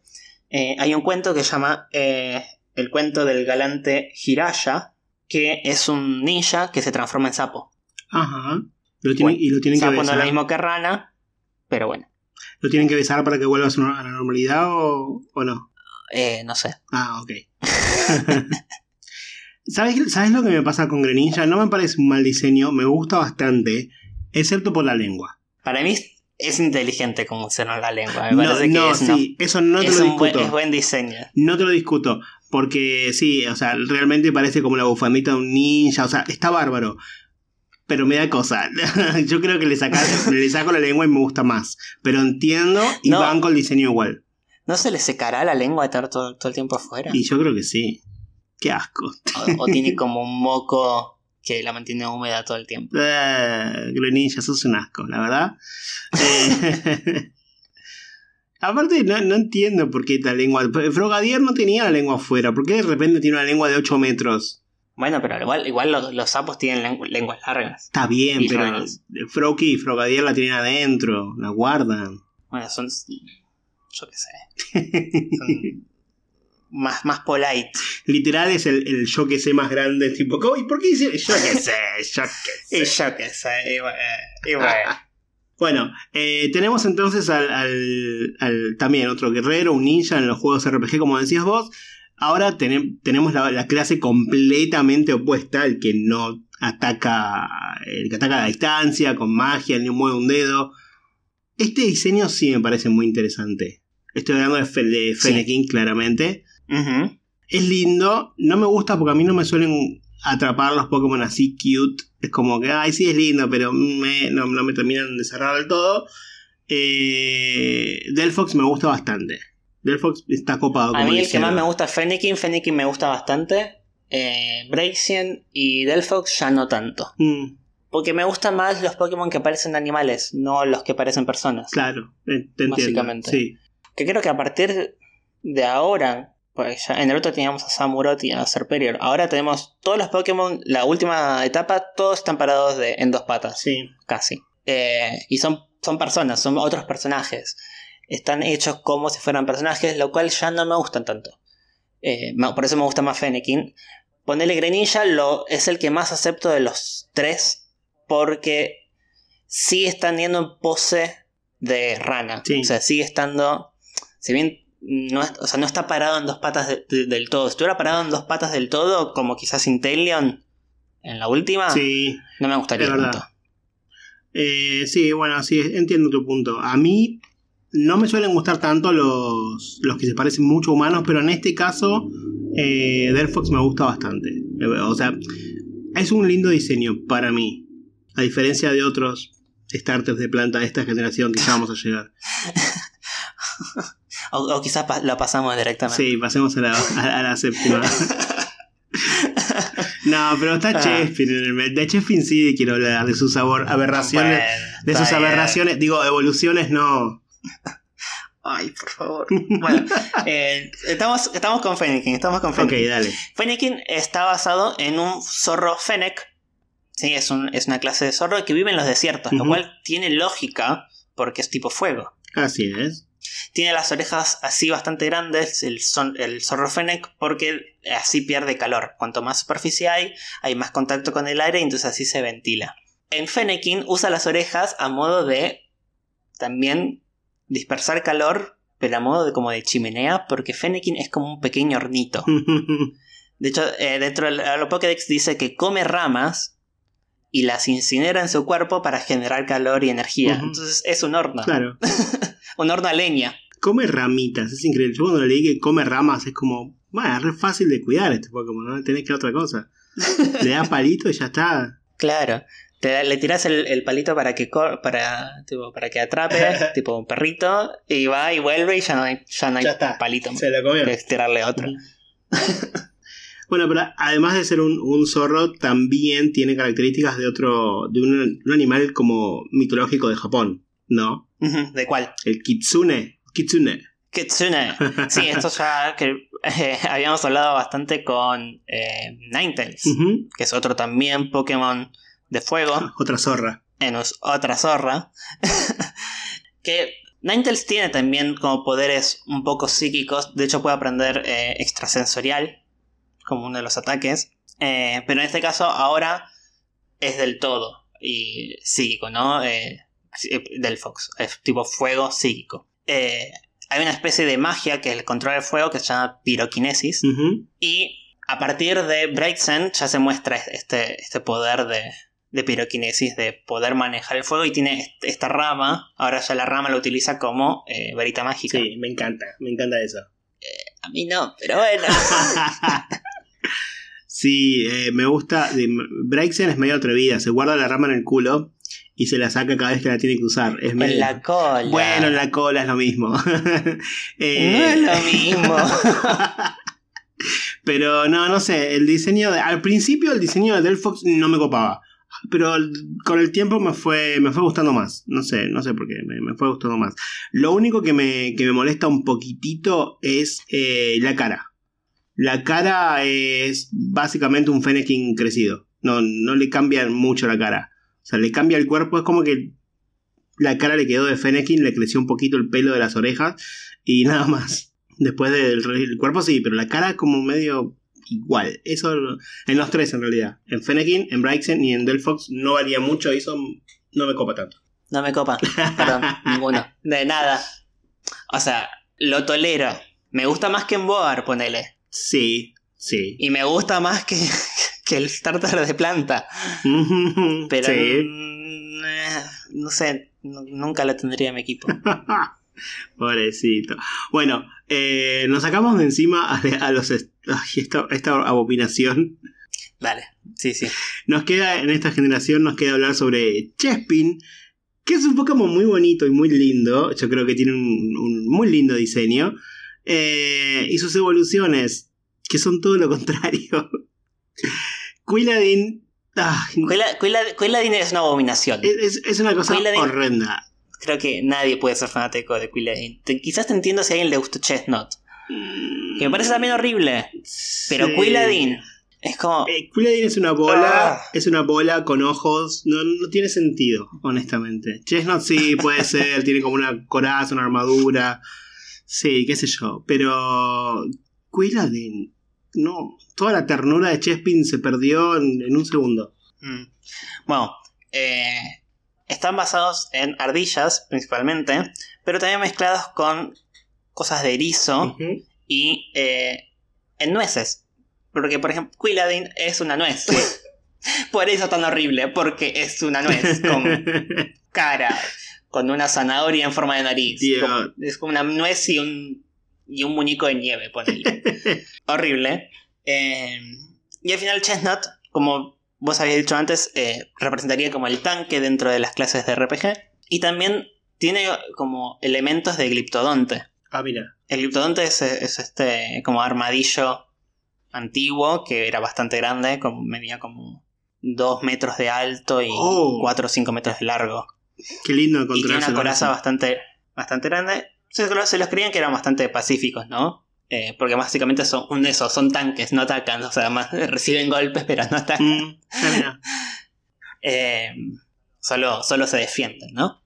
eh, hay un cuento que se llama eh, El cuento del galante Hiraya, que es un ninja que se transforma en sapo. Ajá. Lo Bueno, y lo tienen que sapo no es besar. lo mismo que rana, pero bueno, ¿Lo tienen que besar para que vuelva a la normalidad o, o no? eh, no sé. Ah, ok. ¿Sabes, ¿Sabes lo que me pasa con Greninja? No me parece un mal diseño, me gusta bastante, excepto por la lengua. Para mí es inteligente como funciona la lengua. Me No, parece que es, no. eso no te Es lo buen, discuto. es buen diseño. No te lo discuto. Porque sí, o sea, realmente parece como la bufandita de un ninja. O sea, está bárbaro. Pero me da cosa. Yo creo que le, saca- le saco la lengua y me gusta más. Pero entiendo y No. banco el diseño igual. ¿No se le secará la lengua de estar todo, todo el tiempo afuera? Y yo creo que sí. Qué asco. O, o tiene como un moco que la mantiene húmeda todo el tiempo. Eh, Greninja, sos un asco, la verdad. Eh, Aparte, no, no entiendo por qué la lengua. Frogadier no tenía la lengua afuera. ¿Por qué de repente tiene una lengua de 8 metros? Bueno, pero igual, igual los, los sapos tienen lengu- lenguas largas. Está bien, Y pero. Froki y Frogadier la tienen adentro, la guardan. Bueno, son. Yo qué sé. Son más, más polite. Literal es el, el yo que sé más grande, tipo. ¿y por qué dice yo que sé? Yo que Y sé. yo qué sé. Y bueno. y bueno. Bueno, eh, tenemos entonces al, al- al- también otro guerrero, un ninja en los juegos RPG, como decías vos. Ahora tenem- tenemos la, la clase completamente opuesta, el que no ataca, el que ataca a la distancia, con magia, ni mueve un dedo. Este diseño sí me parece muy interesante. Estoy hablando de, Fe- de Sí. Fennekin, Es lindo, no me gusta porque a mí no me suelen atrapar los Pokémon así cute. Es como que, ay, sí es lindo, pero me- no, no me terminan de cerrar del todo. Eh, Delphox me gusta bastante. Delphox está copado. A mí el que más me gusta es Fennekin. Fennekin me gusta bastante. Eh, Braixen y Delphox ya no tanto. Mm, Porque me gustan más los Pokémon que parecen animales, no los que parecen personas. claro, te entiendo. Básicamente. Sí. Que creo que a partir de ahora, pues ya en el otro teníamos a Samurott y a Serperior. Ahora tenemos todos los Pokémon, la última etapa, todos están parados de, en dos patas, Sí. casi. Eh, y son, son personas, son otros personajes. Están hechos como si fueran personajes, lo cual ya no me gustan tanto. Eh, por eso me gusta más Fennekin. Ponerle Greninja lo, es el que más acepto de los tres, porque sigue estando en pose de rana. Sí. O sea, sigue estando. Si bien no, o sea, no está parado en dos patas de- de- del todo. Si estuviera parado en dos patas del todo, como quizás Inteleon en la última, Sí. no me gustaría tanto. Eh, sí, bueno, sí, entiendo tu punto. A mí no me suelen gustar tanto los, los que se parecen mucho a humanos, pero en este caso, eh, Delphox me gusta bastante. O sea, es un lindo diseño para mí. A diferencia de otros starters de planta de esta generación que ya vamos a llegar. O, o quizás pa- lo pasamos directamente. Sí, pasemos a la, a- a la séptima. No, pero está Ah. Chespin en el medio. De Chespin sí quiero hablar, de sus abor- aberraciones. Bueno, de sus bien. aberraciones, digo, evoluciones no. Ay, por favor. Bueno, eh, estamos, estamos con Fennekin. Estamos con Ok, Fennekin. dale. Fennekin está basado en un zorro Fennec. Sí, es, un- es una clase de zorro que vive en los desiertos, lo cual tiene lógica porque es tipo fuego. Así es. Tiene las orejas así bastante grandes, el, son- el zorro Fennec, porque así pierde calor. Cuanto más superficie hay, hay más contacto con el aire y entonces así se ventila. En Fennekin usa las orejas a modo de también dispersar calor, pero a modo de como de chimenea, porque Fennekin es como un pequeño hornito. De hecho, eh, dentro del lo Pokédex dice que come ramas y las incinera en su cuerpo para generar calor y energía. Entonces es un horno. claro. Un horno a leña. Come ramitas, es increíble. Yo cuando leí que come ramas es como, bueno, es re fácil de cuidar este Pokémon, no tenés que otra cosa. Le das palito y ya está. Claro. Te da- le tiras el, el palito para que cor- para, tipo, para que atrape, tipo un perrito, y va y vuelve y ya no hay, ya no hay Ya está. palito. Se lo comió. Que tirarle otro. Bueno, pero además de ser un, un zorro, también tiene características de otro, de un, un animal como mitológico de Japón, ¿no? ¿De cuál? El kitsune. Kitsune. Kitsune. Sí, esto ya que eh, habíamos hablado bastante con eh, Ninetales, que es otro también Pokémon de fuego, Otra zorra. en otra zorra. que Ninetales tiene también como poderes un poco psíquicos, de hecho puede aprender eh, extrasensorial como uno de los ataques, eh, pero en este caso ahora es del todo y psíquico, ¿no? Eh, sí, del Fox, es tipo fuego psíquico. Eh, hay una especie de magia que es el control del fuego que se llama piroquinesis. Y a partir de Braixen ya se muestra este, este poder de, de piroquinesis, de poder manejar el fuego. Y tiene est- esta rama. Ahora ya la rama lo utiliza como eh, varita mágica. Sí, me encanta, me encanta eso. A mí no, pero bueno. sí, eh, me gusta. Braixen es medio atrevida, se guarda la rama en el culo y se la saca cada vez que la tiene que usar. Es medio- en la cola. Bueno, en la cola es lo mismo. Eh, No es lo mismo. Pero no, no sé, el diseño de- al principio el diseño de Delphox no me copaba. Pero con el tiempo me fue, me fue gustando más. No sé, no sé por qué, me, me fue gustando más. Lo único que me, que me molesta un poquitito es eh, la cara. La cara es básicamente un Fennekin crecido. No, no le cambia mucho la cara. O sea, le cambia el cuerpo, es como que la cara le quedó de Fennekin, le creció un poquito el pelo de las orejas y nada más. Después del el cuerpo sí, pero la cara como medio igual. Eso en los tres en realidad. En Fennekin, en Braixen y en Delphox no varía mucho y eso no me copa tanto. No me copa. Perdón, ninguno. De nada. O sea, lo tolero. Me gusta más que en Boar, ponele. Sí, sí. Y me gusta más que, que el starter de planta. Pero sí. eh, no sé, nu- nunca lo tendría en mi equipo. Pobrecito. Bueno, eh, nos sacamos de encima a, a los. Ay, esta, esta abominación. Dale, sí, sí. Nos queda, en esta generación, nos queda hablar sobre Chespin, que es un Pokémon muy bonito y muy lindo. Yo creo que tiene un, un muy lindo diseño. Eh, y sus evoluciones, que son todo lo contrario. Quilladin. ah, Quilladin es una abominación. es, es una cosa Quilladin- horrenda. Creo que nadie puede ser fanático de Quilladin. Te- quizás te entiendo si a alguien le gusta Chestnut. Que me parece también horrible. Pero Sí. Quilladin es como. Eh, Quilladin es una bola, Ah. es una bola con ojos, no, no tiene sentido, honestamente. Chestnut sí puede ser, tiene como una coraza, una armadura, sí, qué sé yo, pero Quilladin, no, toda la ternura de Chespin se perdió en, en un segundo. Mm. Bueno, eh, están basados en ardillas principalmente, pero también mezclados con cosas de erizo y eh, en nueces. Porque, por ejemplo, Quilladin es una nuez. por eso tan horrible, porque es una nuez con cara, con una zanahoria en forma de nariz. Como- es como una nuez y un, y un muñeco de nieve, ponele. horrible. Eh, y al final Chestnut, como vos habías dicho antes, eh, representaría como el tanque dentro de las clases de RPG. Y también tiene como elementos de Gliptodonte. Ah, mira. El Gliptodonte es, es este como armadillo antiguo que era bastante grande, como, medía como 2 metros de alto y Oh. 4 o 5 metros de largo. Qué lindo Y encontrarse tiene una coraza bastante, bastante grande. Se, se los creían que eran bastante pacíficos, ¿no? Eh, porque básicamente son un eso, son tanques, no atacan, o sea, más reciben golpes, pero no atacan. Mm. Eh, solo, solo se defienden, ¿no?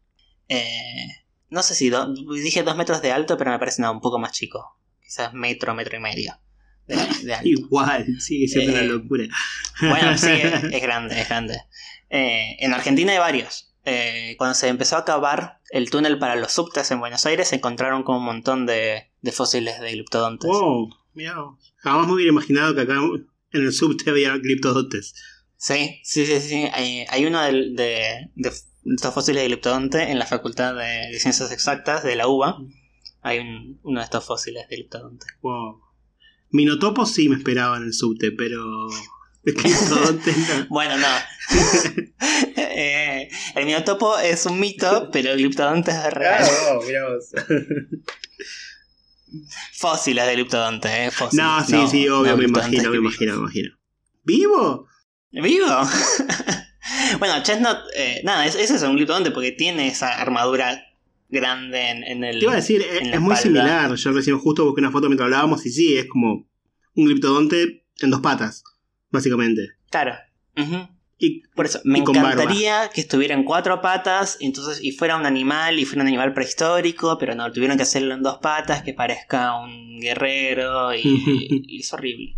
Eh, no sé si do- dije dos metros de alto, pero me parece no, un poco más chico. Quizás metro, metro y medio de, de alto. Igual, sigue siendo una locura. Bueno, sí, es, es grande, es grande. En Argentina hay varios. Eh, cuando se empezó a cavar el túnel para los subtes en Buenos Aires, se encontraron con un montón de, de fósiles de gliptodontes. Wow, mira. Jamás me hubiera imaginado que acá en el subte había gliptodontes. Sí, sí, sí, sí. Hay, hay uno de, de estos fósiles de gliptodonte en la Facultad de, Ciencias Exactas de la UBA. Hay un- uno de estos fósiles de gliptodonte. Wow. Minotopo sí me esperaba en el subte, pero. No. Bueno, no. Eh, el minotopo es un mito, pero el gliptodonte es real. wow, mirá vos. Fósiles de gliptodonte, ¿eh? Fósiles, No, sí, sí, obvio, no me imagino, me imagino, me imagino. ¿Vivo? ¿Vivo? bueno, Chestnut, eh, nada, es, ese es un gliptodonte porque tiene esa armadura grande en, en el. Te iba a decir, es, es muy similar. Yo recién justo busqué una foto mientras hablábamos y sí, es como un gliptodonte en dos patas, básicamente. Claro. Y Por eso, me barba. encantaría que estuviera en cuatro patas entonces, y fuera un animal y fuera un animal prehistórico, pero no, tuvieron que hacerlo en dos patas, que parezca un guerrero y, y es horrible.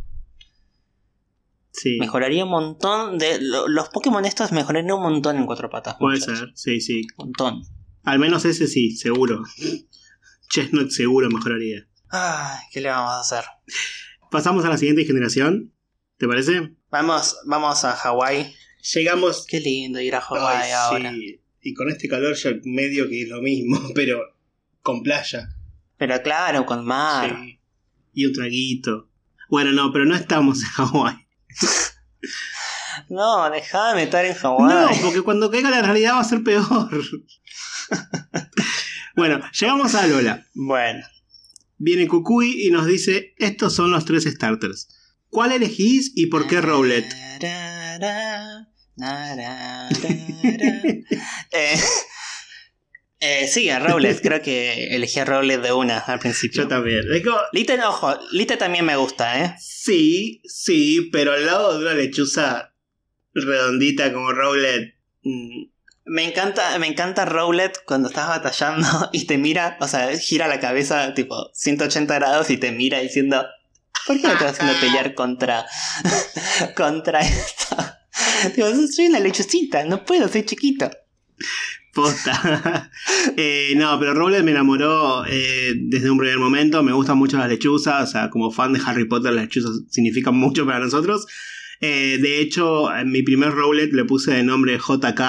sí, Mejoraría un montón de... lo- los Pokémon estos mejorarían un montón en cuatro patas. puede muchachos. ser, sí, sí. Un montón. Al menos ese sí, seguro. Chestnut seguro mejoraría. Ay, ¿qué le vamos a hacer? Pasamos a la siguiente generación, ¿te parece? Vamos, vamos a Hawái. Llegamos. Qué lindo ir a Hawái ahora. sí. Y con este calor ya medio que es lo mismo, pero con playa. Pero claro, con mar. Sí. Y un traguito. Bueno, no, pero no estamos en Hawái. No, déjame estar en No, Hawái. porque cuando caiga la realidad va a ser peor. bueno, llegamos a Lola. Bueno. Viene Kukui y nos dice: Estos son los tres starters. ¿Cuál elegís y por qué Rowlet? eh, eh, sí, a Rowlet. Creo que elegí a Rowlet de una al principio. Yo también. Como, Lite, ojo, Lite también me gusta, ¿eh? Sí, sí, pero al lado de una lechuza redondita como Rowlet. mm, Me encanta, me encanta Rowlet cuando estás batallando y te mira, o sea, gira la cabeza tipo 180 grados y te mira diciendo, ¿por qué me estás haciendo pelear contra, contra esto? Digo, soy una lechucita, no puedo, soy chiquito. Posta. Eh, no, pero Rowlet me enamoró eh, desde un primer momento. Me gustan mucho las lechuzas. O sea, como fan de Harry Potter, las lechuzas significan mucho para nosotros. Eh, de hecho, en mi primer Rowlet le puse de nombre JK.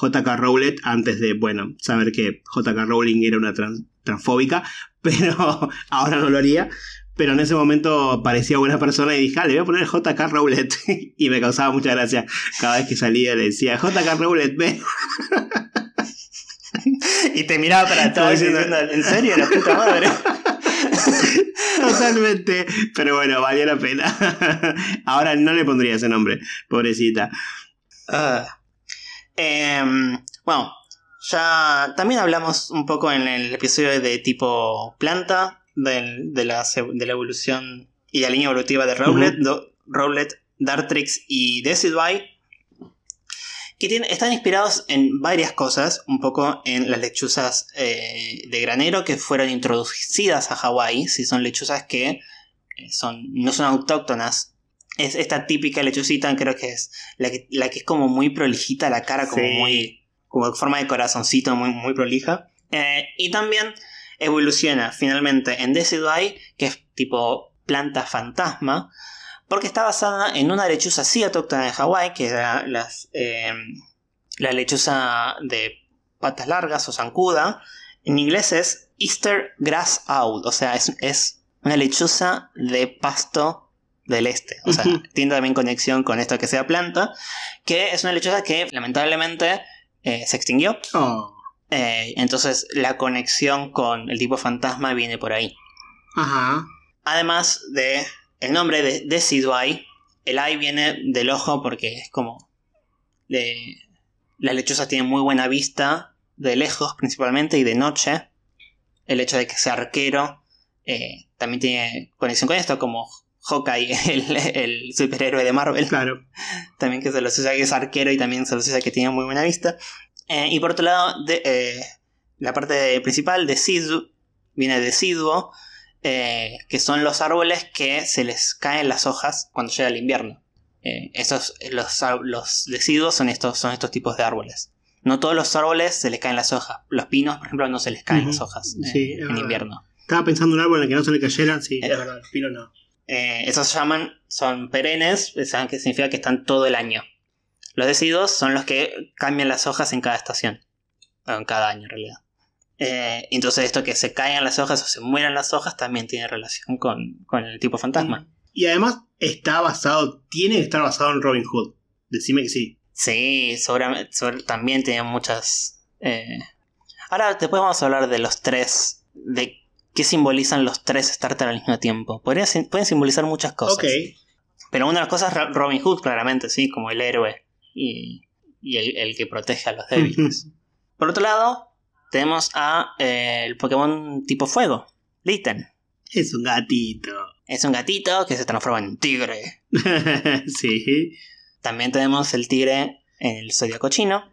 JK Rowlet antes de, bueno, saber que JK Rowling era una trans- transfóbica, pero ahora no lo haría. Pero en ese momento parecía buena persona y dije, ah, le voy a poner JK Rowlet. y me causaba mucha gracia. Cada vez que salía le decía, JK Rowlet, ve. y te miraba para atrás diciendo, ¿en serio? La puta madre. Totalmente. Pero bueno, valía la pena. Ahora no le pondría ese nombre, pobrecita. Em, bueno, ya también hablamos un poco en el episodio de tipo planta, de, la, evolución y la línea evolutiva de Rowlet, Rowlet Dartrix y Decidueye que están inspirados en varias cosas, un poco en las lechuzas eh, de granero que fueron introducidas a Hawái, si son lechuzas que eh, son, no son autóctonas. Es esta típica lechucita, creo que es la que, la que es como muy prolijita, la cara como muy, como forma de corazoncito, muy, muy prolija. Eh, y también evoluciona finalmente en Decidueye, que es tipo planta fantasma, porque está basada en una lechuza sí autóctona de Hawái, que era las, em, la lechuza de patas largas o zancuda. En inglés es Easter Grass Owl, o sea, es, una lechuza de pasto del este. O sea, tiene también conexión con esto que sea planta, que es una lechuza que lamentablemente eh, se extinguió. Oh. Eh, entonces la conexión con el tipo fantasma viene por ahí. Ajá. Además de el nombre de Decidueye, el eye viene del ojo porque es como... las lechuzas tienen muy buena vista, de lejos principalmente y de noche. El hecho de que sea arquero eh, también tiene conexión con esto, como Hawkeye, el, superhéroe de Marvel. Claro. También que se lo asocia que es arquero y también se lo asocia que tiene muy buena vista. Eh, y por otro lado, de, eh, la parte principal, decidu, viene de deciduo, eh, que son los árboles que se les caen las hojas cuando llega el invierno. Eh, esos, los, los deciduos son estos, son estos tipos de árboles. No todos los árboles se les caen las hojas. Los pinos, por ejemplo, no se les caen las hojas eh, en invierno. Estaba pensando en un árbol en el que no se le cayeran, sí, es verdad, los pinos no. esos se llaman, son perennes, que significa que están todo el año. Los deciduos son los que cambian las hojas en cada estación. O en cada año en realidad. Eh, entonces esto que se caigan las hojas o se mueran las hojas también tiene relación con, el tipo fantasma. Y además está basado, tiene que estar basado en Robin Hood. Decime que sí. Sí, seguramente también tiene muchas... Eh, ahora después vamos a hablar de los tres, de qué simbolizan los tres starters al mismo tiempo. pueden simbolizar muchas cosas. Ok. Pero una de las cosas es Robin Hood, claramente, sí, como el héroe y, el, el, que protege a los débiles. Por otro lado, tenemos a eh, el Pokémon tipo fuego, Litten. Es un gatito. Es un gatito que se transforma en tigre. sí. También tenemos el tigre en el zodiaco chino.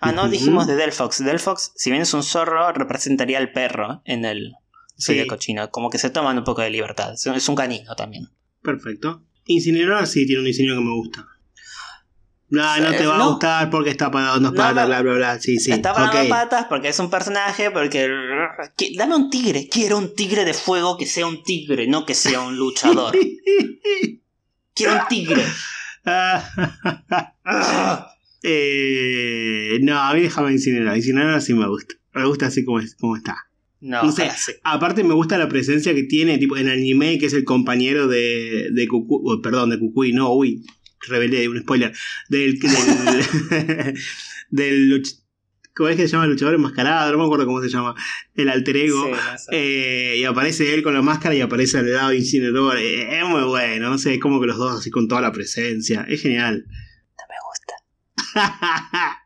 Ah, no, dijimos de Delphox. Delphox, si bien es un zorro, representaría al perro en el zodiaco chino. Como que se toman un poco de libertad. Es un canino también. Perfecto. Incinerador sí tiene un diseño que me gusta. No, no te va a gustar porque está parado dos patas, bla, bla, bla. Sí, sí. Está parado dos patas porque es un personaje, porque. Dame un tigre. Quiero un tigre de fuego que sea un tigre, no que sea un luchador. Quiero un tigre. eh, no, a mí déjame incinerar. Incinerar sí me gusta. Me gusta así como, como está. No, no sé, aparte me gusta la presencia que tiene tipo en anime que es el compañero de, de Kukui, perdón, de Kukui, no, uy, revelé un spoiler, del, del, ¿cómo es que se llama el luchador enmascarado? No me acuerdo cómo se llama, el alter ego. Eh, y aparece él con la máscara y aparece al lado Incinerador. Eh, es muy bueno, no sé, como que los dos así con toda la presencia. Es genial. No me gusta.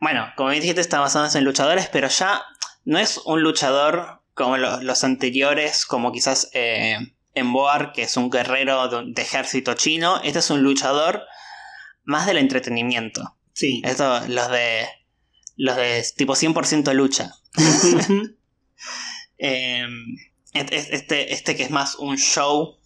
bueno, como bien dijiste, está basado en luchadores, pero ya no es un luchador como los, anteriores, como quizás eh, en Boar, que es un guerrero de, ejército chino. Este es un luchador más del entretenimiento. Sí. Esto, los de. Los de tipo 100% lucha. Em, este, este que es más un show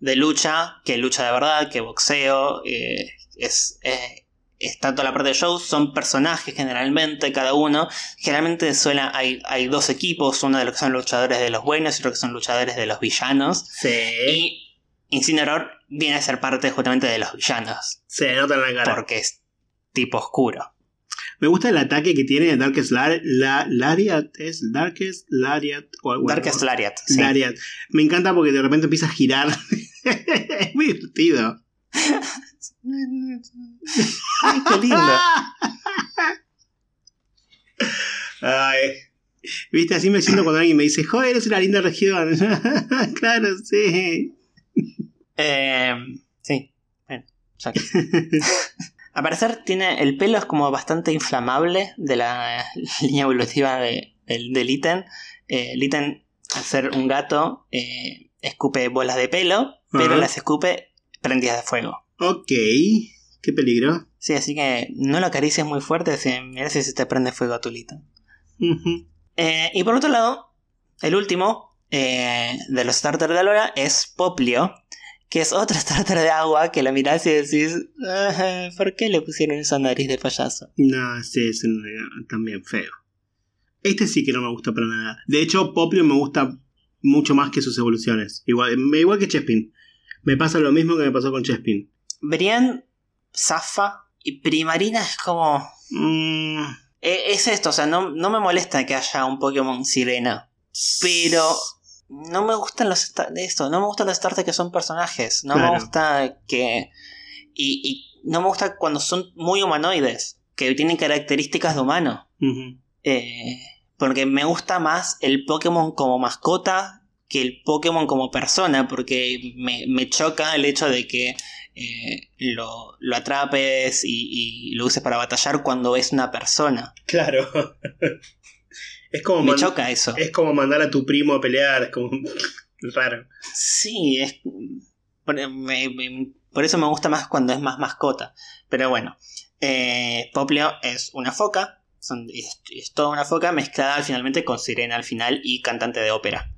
de lucha que lucha de verdad, que boxeo. Eh, es, eh, está toda la parte de show, son personajes generalmente, cada uno. Generalmente suena, hay, hay dos equipos, uno de los que son luchadores de los buenos y otro que son luchadores de los villanos. Sí. Y Incineroar viene a ser parte justamente de los villanos. Se nota en la cara. Porque es tipo oscuro. Me gusta el ataque que tiene Darkest la, Lariat. ¿Es Darkest Lariat? O, Darkest Lariat. Sí. Lariat. Me encanta porque de repente empieza a girar. es muy divertido. Ay, qué lindo. Ay. Viste, así me siento cuando alguien me dice, joder, es una linda región. claro, sí. Eh, sí. Bueno, ya Al parecer tiene. El pelo es como bastante inflamable de la línea evolutiva de, del, ítem. Eh, el ítem, al ser un gato, eh, escupe bolas de pelo, pero las escupe prendidas de fuego. Ok. Qué peligro. Sí, así que no lo acaricies muy fuerte, mira si se te prende fuego a tu ítem. Eh, y por otro lado, el último de los starters de Alora es Poplio, que es otro starter de agua que la mirás y decís, ¿por qué le pusieron esa nariz de payaso? No, sí, es también feo. Este sí que no me gusta para nada. De hecho, Poplio me gusta mucho más que sus evoluciones. Igual, igual que Chespin. Me pasa lo mismo que me pasó con Chespin. Brian, Zafa y Primarina es como... Mm, e, es esto, o sea, no, no me molesta que haya un Pokémon sirena. Pero no me gustan los de esto, no me gustan los starters que son personajes, no me gusta que y, no me gusta cuando son muy humanoides, que tienen características de humano. Eh, porque me gusta más el Pokémon como mascota que el Pokémon como persona, porque me, choca el hecho de que eh, lo, atrapes y, y, lo uses para batallar cuando es una persona. Claro. Es como Me choca eso. Es como mandar a tu primo a pelear, es como raro. Sí, es. Por, eso me gusta más cuando es más mascota. Pero bueno, eh, Poplio es una foca, es, toda una foca mezclada finalmente con sirena al final y cantante de ópera.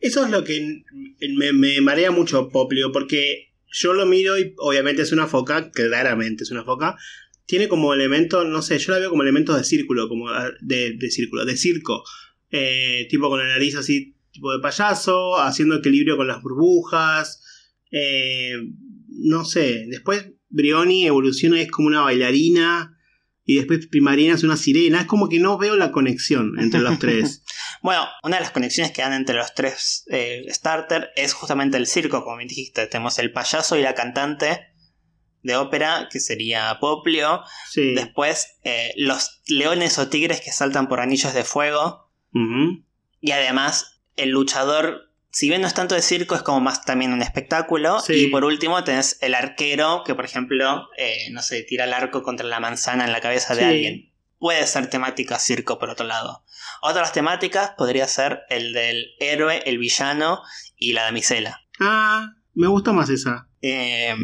Eso es lo que me, me marea mucho Poplio, porque yo lo miro y obviamente es una foca, claramente es una foca, tiene como elemento, no sé, yo la veo como elementos de círculo, como ah, de, círculo, de circo. Eh, tipo con la nariz así, tipo de payaso, haciendo equilibrio con las burbujas. Eh, no sé, después Brioni evoluciona y es como una bailarina. Y después Primarina es una sirena. Es como que no veo la conexión entre los tres. Bueno, una de las conexiones que dan entre los tres eh, starter es justamente el circo, como me dijiste. Tenemos el payaso y la cantante de ópera, que sería Poplio. Después, eh, los leones o tigres que saltan por anillos de fuego. Y además, el luchador, si bien no es tanto de circo, es como más también un espectáculo. Y por último, tenés el arquero, que por ejemplo, eh, no sé, tira el arco contra la manzana en la cabeza de alguien. Puede ser temática circo, por otro lado. Otras temáticas podría ser el del héroe, el villano y la damisela. Ah, me gusta más esa. Eh,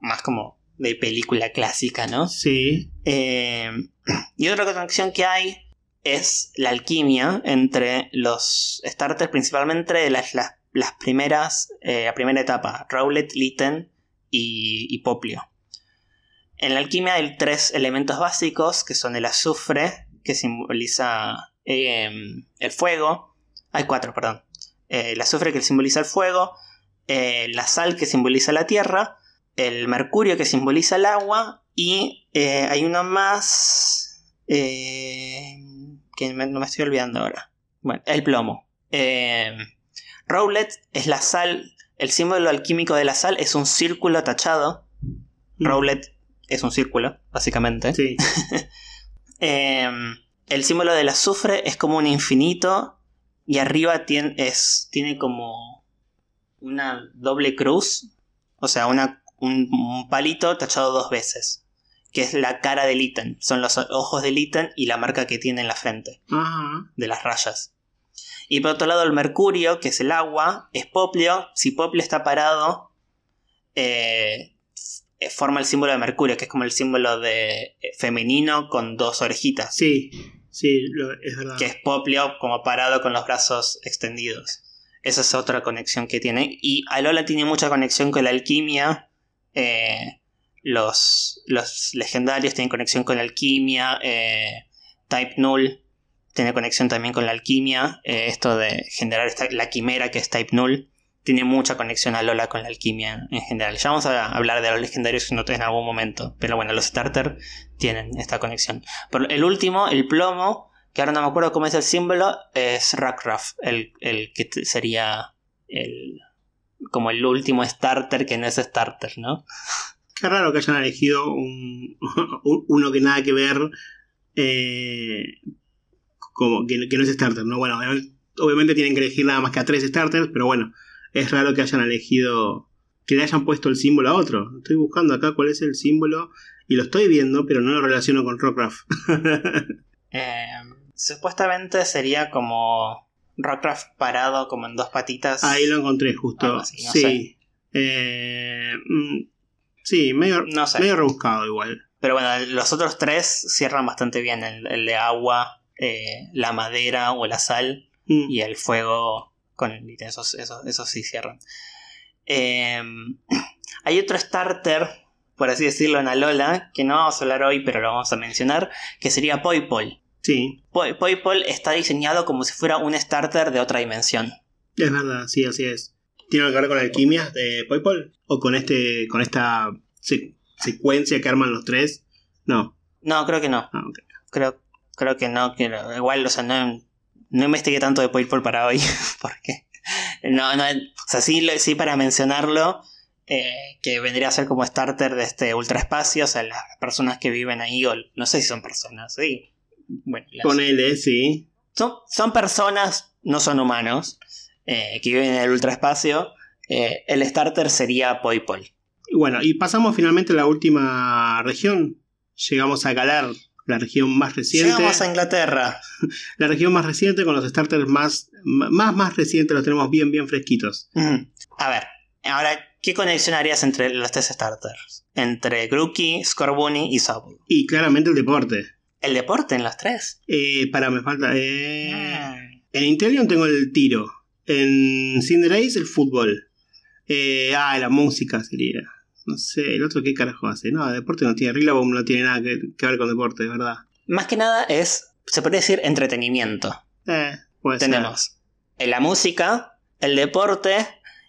más como de película clásica, ¿no? Sí. Eh, y otra conexión que hay es la alquimia entre los starters, principalmente las, las, primeras, eh, la primera etapa, Rowlet, Litten y, Poplio. En la alquimia hay tres elementos básicos, que son el azufre, que simboliza em, el fuego. Hay cuatro, perdón. Eh, el azufre que simboliza el fuego, la sal que simboliza la tierra, el mercurio que simboliza el agua y eh, hay uno más eh, que no me estoy olvidando ahora. Bueno, el plomo. Eh, Rowlet es la sal, el símbolo alquímico de la sal es un círculo tachado. Mm. Rowlet es un círculo, básicamente. Sí. el símbolo del azufre es como un infinito y arriba tiene, es, tiene como una doble cruz, o sea, una un, palito tachado dos veces, que es la cara del ítem. Son los ojos del ítem y la marca que tiene en la frente de las rayas. Y por otro lado, el mercurio, que es el agua, es Poplio. Si Poplio está parado, eh, forma el símbolo de mercurio, que es como el símbolo de eh, femenino con dos orejitas. Sí, sí, es verdad. Que es Poplio como parado con los brazos extendidos. Esa es otra conexión que tiene. Y Alola tiene mucha conexión con la alquimia eh, los, los, legendarios tienen conexión con la alquimia. Eh, Type Null tiene conexión también con la alquimia. Eh, esto de generar esta, la quimera que es Type Null. Tiene mucha conexión a Lola con la alquimia en general. Ya vamos a hablar de los legendarios en algún momento, pero bueno, los starter tienen esta conexión. Pero el último, el plomo, que ahora no me acuerdo cómo es el símbolo, es Rockruff, el, el que sería el como el último starter que no es starter, ¿no? Qué raro que hayan elegido un, uno que nada que ver eh, como que, no es starter, ¿no? Bueno, obviamente tienen que elegir nada más que a tres starters, pero bueno, es raro que hayan elegido, que le hayan puesto el símbolo a otro. Estoy buscando acá cuál es el símbolo y lo estoy viendo, pero no lo relaciono con Rockcraft. eh, supuestamente sería como Rockcraft parado como en dos patitas. Ahí lo encontré justo. sí. Eh, mm, sí, medio, medio rebuscado igual. Pero bueno, los otros tres cierran bastante bien. El, de agua, eh, la madera o la sal mm. y el fuego con el Esos, esos, sí cierran. Em, hay otro starter, por así decirlo, en Alola, que no vamos a hablar hoy, pero lo vamos a mencionar, que sería Poipol. Sí. Poipol está diseñado como si fuera un starter de otra dimensión. Es verdad, sí, así es. ¿Tiene que ver con la alquimia de Poipol? ¿O con este con esta secuencia que arman los tres? No. No, creo que no. Ah, creo, creo que no. Que, igual, o sea, no, no investigué tanto de Poipol para hoy, porque no, no, o sea, sí, sí para mencionarlo, eh, que vendría a ser como starter de este ultraespacio, o sea, las personas que viven ahí, o no sé si son personas, sí. Bueno, Ponele, sí. Son, son personas, no son humanos, eh, que viven en el ultraespacio. Eh, el starter sería Poipol. Bueno, y pasamos finalmente a la última región. Llegamos a Galar, la región más reciente. Llegamos a Inglaterra. La región más reciente con los starters más, más, más recientes, los tenemos bien, bien fresquitos. A ver, ahora, ¿qué conexión harías entre los tres starters? Entre Grookey, Scorbunny y Sobble. Y claramente el deporte. ¿El deporte en los tres? Eh, para, me falta. Eh, ah. En tengo el tiro. En Cinderace el fútbol. Eh, ah, la música sería. No sé, el otro qué carajo hace. No, deporte no tiene. Rillaboom no tiene nada que, ver con deporte, de verdad. Más que nada es, se puede decir, entretenimiento. Eh, puede Tenemos la música, el deporte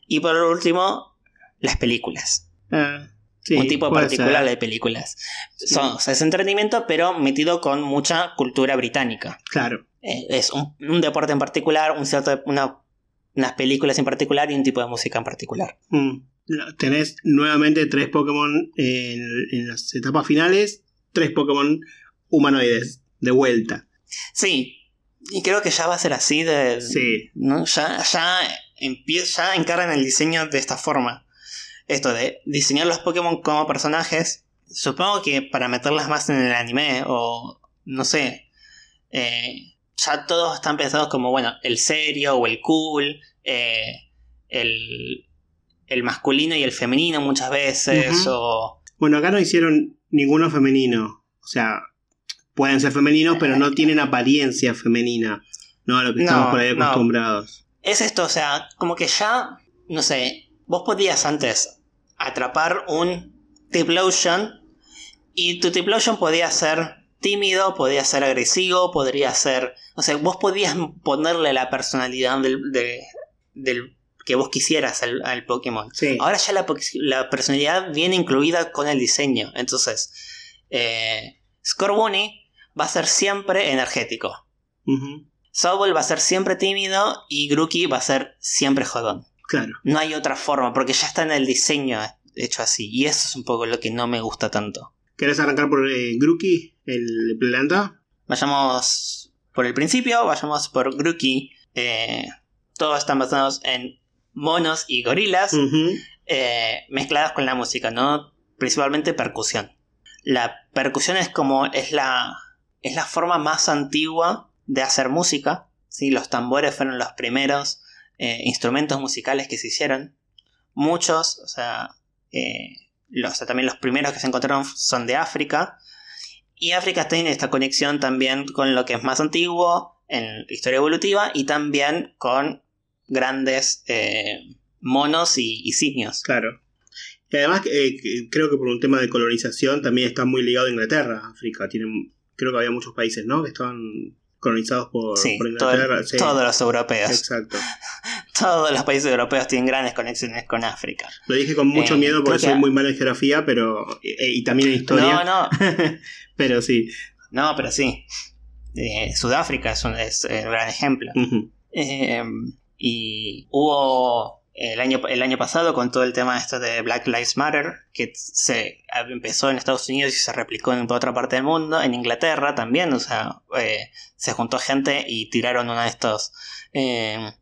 y por último, las películas. Eh, un tipo particular de películas. Son, es entretenimiento, pero metido con mucha cultura británica. Claro. Eh, es un, deporte en particular, un cierto, una, unas películas en particular y un tipo de música en particular. Mm tenés nuevamente tres Pokémon en, las etapas finales, tres Pokémon humanoides de vuelta. Sí, y creo que ya va a ser así de... Sí. ¿no? Ya, ya, empieza, ya encargan el diseño de esta forma. Esto de diseñar los Pokémon como personajes, supongo que para meterlas más en el anime o no sé. Eh, ya todos están pensados como, bueno, el serio o el cool, eh, el, el masculino y el femenino muchas veces. o... Bueno, acá no hicieron ninguno femenino. O sea, pueden ser femeninos, pero no tienen apariencia femenina. No a lo que estamos por ahí acostumbrados. Es esto, o sea, como que ya, no sé, vos podías antes atrapar un Tiplosion y tu Tiplosion podía ser tímido, podía ser agresivo, podría ser... O sea, vos podías ponerle la personalidad del, del que vos quisieras al, Pokémon. Ahora ya la, personalidad viene incluida con el diseño. Entonces, eh, Scorbunny va a ser siempre energético. Uh va a ser siempre tímido y Grookey va a ser siempre jodón. Claro. No hay otra forma, porque ya está en el diseño hecho así. Y eso es un poco lo que no me gusta tanto. ¿Querés arrancar por eh, Grookey, el planta? Vayamos por el principio, vayamos por Grookey. Eh, todos están basados en monos y gorilas eh, mezclados con la música, ¿no? Principalmente percusión. La percusión es como es la es la forma más antigua de hacer música. ¿sí? Los tambores fueron los primeros eh, instrumentos musicales que se hicieron. Muchos, o sea, eh, los, también los primeros que se encontraron son de África. Y África tiene esta conexión también con lo que es más antiguo en historia evolutiva y también con grandes eh, monos y, simios. Claro. Y además eh, creo que por un tema de colonización también está muy ligado a Inglaterra, África. Tienen, creo que había muchos países, ¿no? Que estaban colonizados por, Sí, por todo- Inglaterra. sí, todos los europeos. Exacto. Todos los países europeos tienen grandes conexiones con África. Lo dije con mucho Eh, miedo porque que- soy muy malo en geografía, pero eh, y también en historia. No, no, pero sí. no, pero sí. Eh, Sudáfrica es un, es, un gran ejemplo. Eh, y hubo el año, el año pasado con todo el tema esto de Black Lives Matter, que se empezó en Estados Unidos y se replicó en otra parte del mundo, en Inglaterra también, o sea, eh, se juntó gente y tiraron una de estos eh,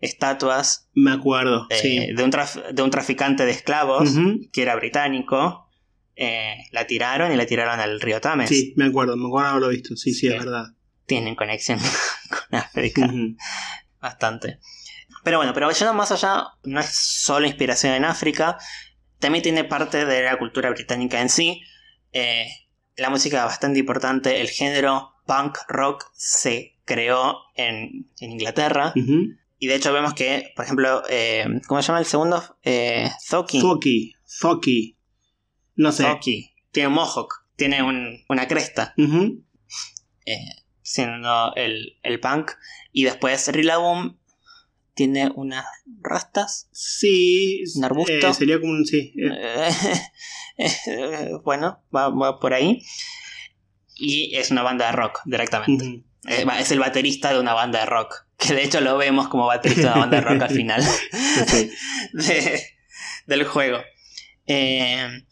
estatuas Me acuerdo. eh, sí. de, un traf- de un traficante de esclavos que era británico. la tiraron y la tiraron al río Tames. Sí, me acuerdo, me acuerdo haberlo visto. Sí, sí, Sí. es verdad. Tienen conexión con África. Ujú. Bastante. Pero bueno, pero yendo más allá, no es solo inspiración en África, también tiene parte de la cultura británica en sí. Eh, la música es bastante importante, el género punk rock se creó en, en Inglaterra. Y de hecho vemos que, por ejemplo, eh, ¿cómo se llama el segundo? Eh, Zoki. Foki, Foki. No sé. Zoki. Tiene un mohawk, tiene un- una cresta, Ujú. eh, siendo el, el punk. Y después Rillaboom tiene unas rastas. Sí. ¿Un arbusto? eh, sería como un. Sí. eh, bueno, va, va por ahí. Y es una banda de rock directamente. es el baterista de una banda de rock. Que de hecho lo vemos como baterista de una banda de rock al final Sí. de- del juego. Eh,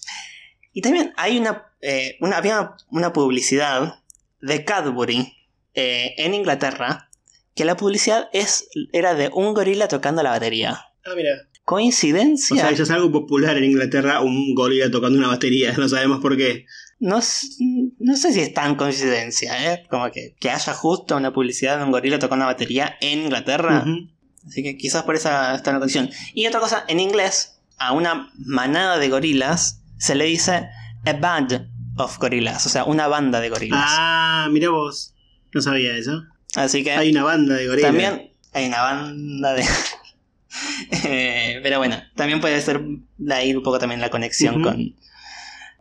y también hay una, eh, una, había una publicidad de Cadbury eh, en Inglaterra que la publicidad es, era de un gorila tocando la batería. Ah, mira. O ¿Coincidencia? sea, ya es algo popular en Inglaterra, un gorila tocando una batería. No sabemos por qué. No, no sé si es tan coincidencia, ¿eh? Como que, que haya justo una publicidad de un gorila tocando una batería en Inglaterra. Así que quizás por esa está la conexión. Y otra cosa, en inglés, a una manada de gorilas se le dice a band of gorillas, o sea, una banda de gorilas. Ah, mira vos. No sabía eso. Así que Hay una banda de gorilas. también hay una banda de... Eh, pero bueno, también puede ser de ahí un poco también la conexión con,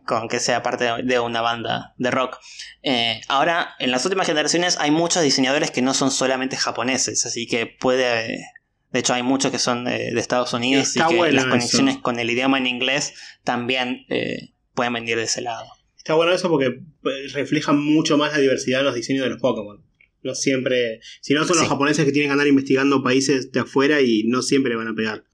con que sea parte de- de una banda de rock. Eh, ahora, en las últimas generaciones hay muchos diseñadores que no son solamente japoneses, así que puede... De hecho, hay muchos que son eh, de Estados Unidos Está y que bueno las conexiones eso. con el idioma en inglés también eh, pueden venir de ese lado. Está bueno eso porque eh, refleja mucho más la diversidad en los diseños de los Pokémon. No siempre. Si no, son los japoneses que tienen que andar investigando países de afuera y no siempre van a pegar.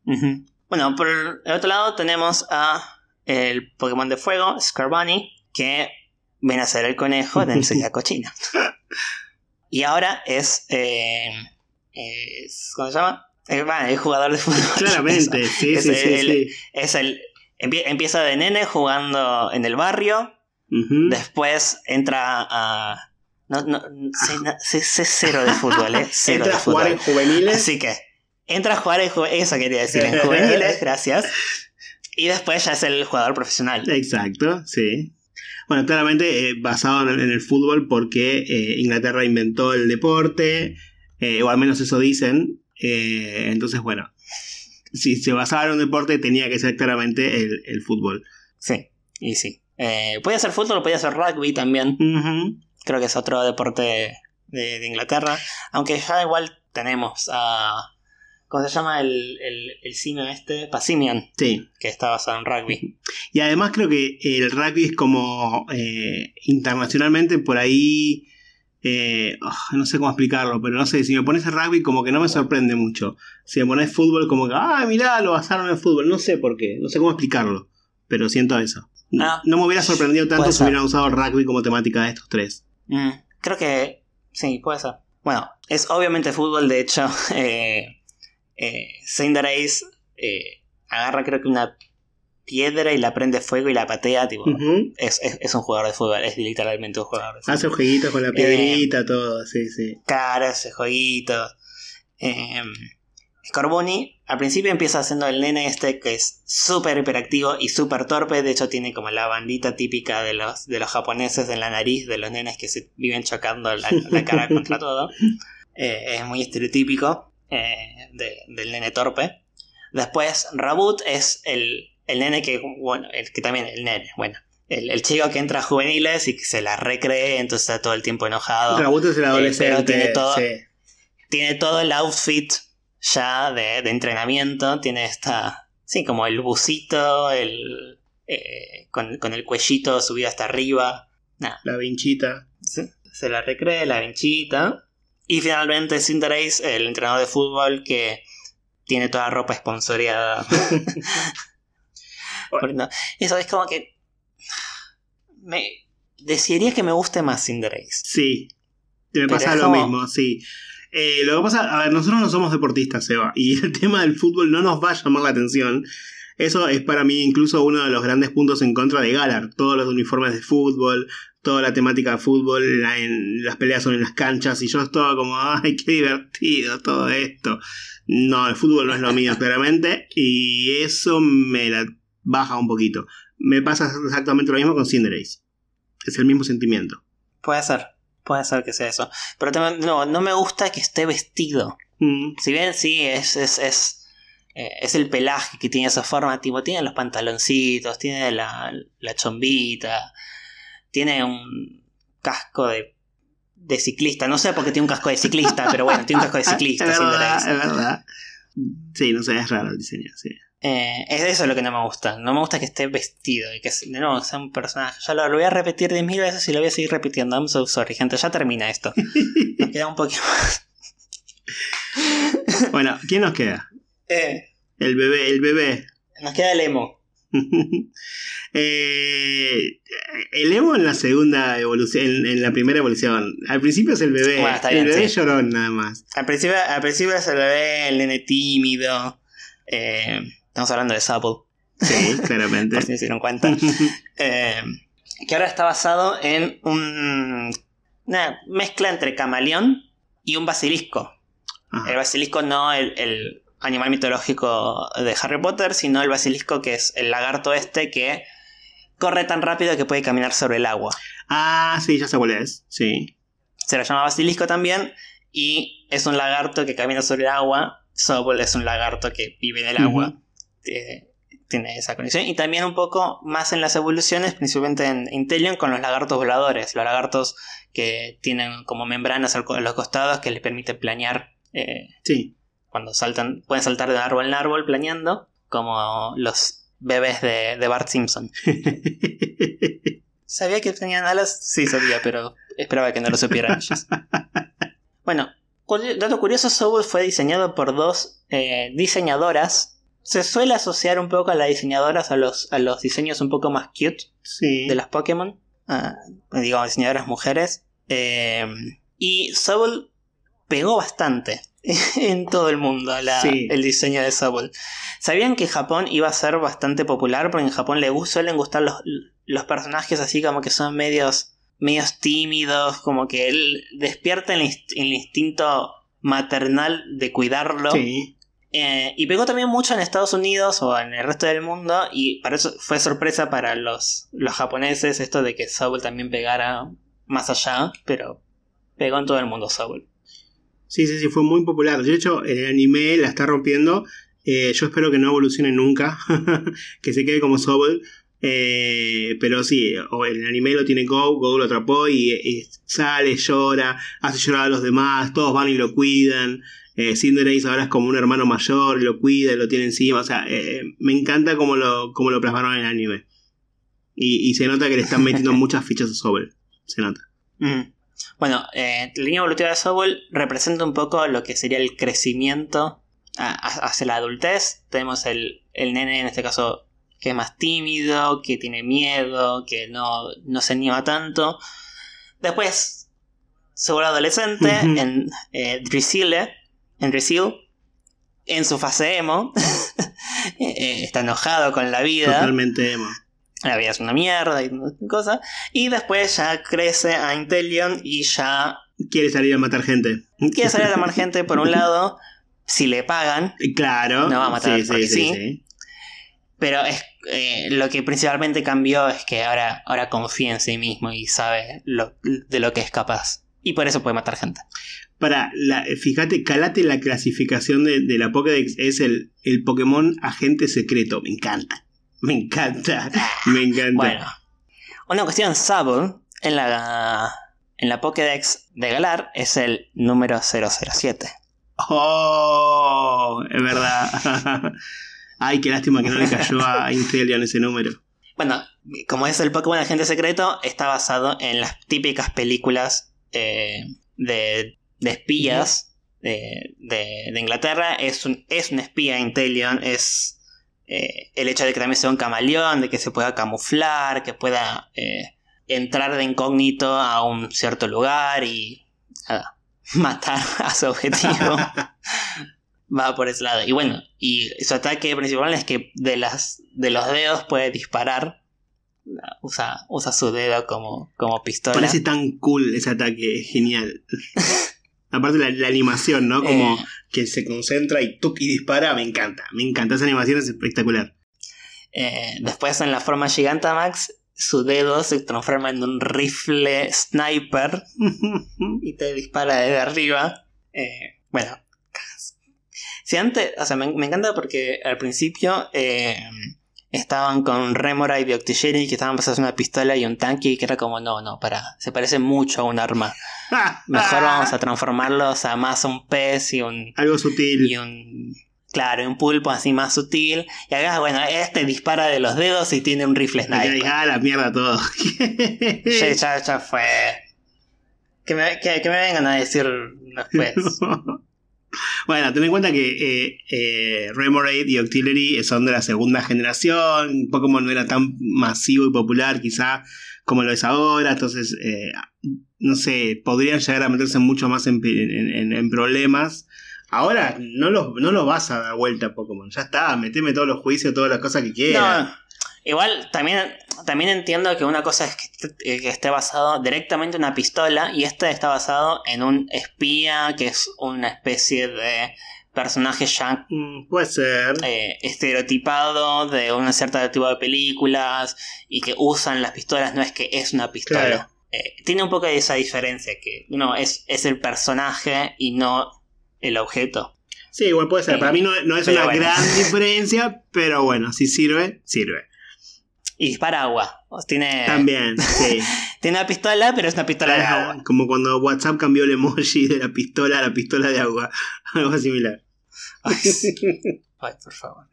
Bueno, por el otro lado tenemos a el Pokémon de fuego, Scorbunny, que viene a ser el conejo de Enseña Cochina. Y ahora es, eh, es- ¿Cómo se llama? Eh, bueno, es jugador de fútbol. Claramente, sí, Es sí, sí, el-. Es el. empie- Empieza de nene jugando en el barrio. Después entra a. No, no, sé, no- sé- sé cero de fútbol, ¿eh? Cero Entra de a jugar en juveniles. Así que entra a jugar en ju- eso quería decir, en juveniles, gracias. Y después ya es el jugador profesional. Exacto, sí. Bueno, claramente eh, basado en, en el fútbol porque eh, Inglaterra inventó el deporte, eh, o al menos eso dicen. Entonces, bueno, si se basaba en un deporte tenía que ser claramente el, el fútbol. Sí, y sí. Eh, podía ser fútbol, podía ser rugby también. Creo que es otro deporte de, de Inglaterra. Aunque ya igual tenemos a. ¿Cómo se llama el, el, el simio este? Pasimian, Sí. que está basado en rugby. Y además creo que el rugby es como eh, internacionalmente por ahí, eh, oh, no sé cómo explicarlo, pero no sé, si me pones el rugby como que no me sorprende mucho. Si me pones fútbol como que, ah, mirá, lo basaron en fútbol, no sé por qué, no sé cómo explicarlo, pero siento eso. Ah, no me hubiera sorprendido tanto si hubieran usado el rugby como temática de estos tres. Mm, creo que sí, puede ser. Bueno, es obviamente fútbol, de hecho, eh, eh, Cinderace eh, agarra creo que una piedra y la prende fuego y la patea, tipo, es, es- es un jugador de fútbol, es literalmente un jugador de fútbol. Hace jueguitos con la piedrita, todo, sí, sí. Cara, ese jueguito. Eh, Scorbunny al principio empieza haciendo el nene este que es súper hiperactivo y súper torpe. De hecho, tiene como la bandita típica de los, de los japoneses en la nariz, de los nenes que se viven chocando la, la cara contra todo. Eh, es muy estereotípico eh, de- del nene torpe. Después, Rabut es el, el nene que, bueno, el que también, el nene, bueno, el, el chico que entra a juveniles y que se la recree, entonces está todo el tiempo enojado. Rabuto es el Eh, adolescente. pero tiene todo- sí. Tiene todo el outfit ya de, de entrenamiento, tiene esta, sí, como el busito, el, eh, con, con el cuellito subido hasta arriba. La vinchita. se, se la recree, la vinchita. Y finalmente Cinderace, el entrenador de fútbol que tiene toda la ropa esponsoreada. No, eso es como que... Me, desearía que me guste más Cinderace. Sí. Me pasa lo como- mismo, sí. Eh, lo que pasa, a ver, nosotros no somos deportistas, Eva, y el tema del fútbol no nos va a llamar la atención. Eso es para mí incluso uno de los grandes puntos en contra de Galar. Todos los uniformes de fútbol, toda la temática de fútbol, la- en- las peleas son en las canchas, y yo estaba como, ay, qué divertido todo esto. No, el fútbol no es lo mío, claramente, y eso me la baja un poquito. Me pasa exactamente lo mismo con Cinderace. Es el mismo sentimiento. Puede ser, puede ser que sea eso. Pero también, no, no me gusta que esté vestido. Mm, Si bien sí, es, es, es, eh, es el pelaje que tiene esa forma, tipo, tiene los pantaloncitos, tiene la, la chombita, tiene un casco de, de ciclista. No sé por qué tiene un casco de ciclista, pero bueno, tiene un casco de ciclista. es verdad, es verdad. Sí, no sé, es raro el diseño, sí. Eh, es eso lo que no me gusta. No me gusta que esté vestido y que de nuevo sea un personaje. Ya lo, lo voy a repetir 10.000 veces y lo voy a seguir repitiendo. I'm so sorry, gente. Ya termina esto. Nos queda un poquito más. Bueno, ¿quién nos queda? Eh, El bebé, el bebé. nos queda el emo. Eh, el Evo en la segunda evolución, en, en la primera evolución. Al principio es el bebé. Bueno, el bien, bebé sí. llorón nada más. Al principio, al principio se le ve el nene tímido. Eh, estamos hablando de Supple, Sí, claramente. por si se dieron cuenta. Eh, que ahora está basado en un- una mezcla entre camaleón y un basilisco. Ajá. El basilisco no el, el animal mitológico de Harry Potter, sino el basilisco que es el lagarto este que corre tan rápido que puede caminar sobre el agua. Ah, sí, ya sé cuál es. Sí. Se lo llama basilisco también y es un lagarto que camina sobre el agua. Sobol es un lagarto que vive en el agua. Tiene esa conexión. Y también un poco más en las evoluciones, principalmente en Intelion, con los lagartos voladores. Los lagartos que tienen como membranas a los costados que les permite planear eh, Sí. cuando saltan, pueden saltar de árbol en árbol planeando, como los bebés de, de Bart Simpson. ¿Sabía que tenían alas? Sí, sabía, pero esperaba que no lo supieran ellos. Bueno, dato curioso, Soul fue diseñado por dos eh, diseñadoras. Se suele asociar un poco a las diseñadoras a los, a los diseños un poco más cute sí. de las Pokémon. ah, digamos, diseñadoras mujeres. Eh, y Soul pegó bastante en todo el mundo la- Sí. el diseño de Soul. ¿Sabían que Japón iba a ser bastante popular? Porque en Japón le suelen gustar los, los personajes así como que son medios, medios tímidos, como que él despierta el, inst- el instinto maternal de cuidarlo. Sí. Eh, y pegó también mucho en Estados Unidos o en el resto del mundo. Y para eso fue sorpresa para los, los japoneses esto de que Soul también pegara más allá. Pero pegó en todo el mundo Soul. Sí, sí, sí, fue muy popular. De hecho, el anime la está rompiendo. Eh, yo espero que no evolucione nunca. que se quede como Sobol. Eh, pero sí, el anime lo tiene Go, Go lo atrapó y sale, llora, hace llorar a los demás, todos van y lo cuidan. Eh, Cinderace ahora es como un hermano mayor, lo cuida, lo tiene encima. O sea, eh, me encanta cómo lo, cómo lo plasmaron en el anime. Y, y se nota que le están metiendo muchas fichas a Sobol. Se nota. Mm. Bueno, eh, la línea evolutiva de Soul representa un poco lo que sería el crecimiento a- a- hacia la adultez. Tenemos el, el nene, en este caso, que es más tímido, que tiene miedo, que no, no se anima tanto. Después se vuelve adolescente Ujú. en eh, en Drusil, en su fase emo. Eh, está enojado con la vida Totalmente emo. la vida es una mierda y cosas. Y después ya crece a Intelion y ya Quiere salir a matar gente. quiere salir a llamar gente por un lado, si le pagan, Claro. No va a matar sí, porque sí, sí, sí. sí. pero es eh, lo que principalmente cambió es que ahora, ahora confía en sí mismo y sabe lo- de lo que es capaz. Y por eso puede matar gente. Para, la, fíjate, calate la clasificación de, de la Pokédex. Es el, el Pokémon agente secreto. Me encanta. Me encanta. Me encanta. Bueno, Una cuestión Sable en la, en la Pokédex de Galar es el número 007. ¡Oh! Es verdad. Ay, qué lástima que no le cayó a Intelion ese número. Bueno, como es el Pokémon Agente Secreto, está basado en las típicas películas eh, de, de, espías de, de, de, Inglaterra. Es un, es un espía es eh, el hecho de que también sea un camaleón, de que se pueda camuflar, que pueda eh, entrar de incógnito a un cierto lugar y matar a su objetivo. Va por ese lado. Y bueno, y su ataque principal es que de, las, de los dedos puede disparar. Usa, usa su dedo como, como pistola. Parece tan cool ese ataque, genial. Aparte la, la, animación, ¿no? Como eh, que se concentra y, tuc, y dispara, me encanta. Me encanta, esa animación es espectacular. Eh, después en la forma Gigantamax, su dedo se transforma en un rifle sniper y te dispara desde arriba. Eh, bueno, si antes, o sea, me, me encanta porque al principio eh, estaban con Remora y Octigeri que estaban pasando una pistola y un tanque y que era como, no, no, para, se parece mucho a un arma. Mejor vamos a transformarlos a más un pez y un... Algo sutil. Y un... Claro, un pulpo así más sutil. Y acá, bueno, este dispara de los dedos y tiene un rifle sniper. Ah, la mierda todo. ya, ya, ya, fue. Que me, que, que me vengan a decir después. Bueno, ten en cuenta que eh, eh, Remoraid y Octillery son de la segunda generación. Pokémon no era tan masivo y popular, quizá como lo es ahora. Entonces, eh, no sé, podrían llegar a meterse mucho más en, en, en problemas. Ahora no lo, no lo vas a dar vuelta a Pokémon. Ya está, meteme todos los juicios, todas las cosas que quieras. No, igual también, también entiendo que una cosa es que, que, esté basado directamente en una pistola y este está basado en un espía que es una especie de personaje ya mm, puede ser eh, estereotipado de un cierto tipo de películas y que usan las pistolas no es que es una pistola Claro. Eh, tiene un poco de esa diferencia que no es, es el personaje y no el objeto Sí, igual puede ser. Para mí no, no es una bueno. gran diferencia, pero bueno, si sirve, sirve. Y dispara agua tiene También, sí. tiene una pistola pero es una pistola de agua Como cuando WhatsApp cambió el emoji de la pistola a la pistola de agua. Algo similar. Ay, Ay, por favor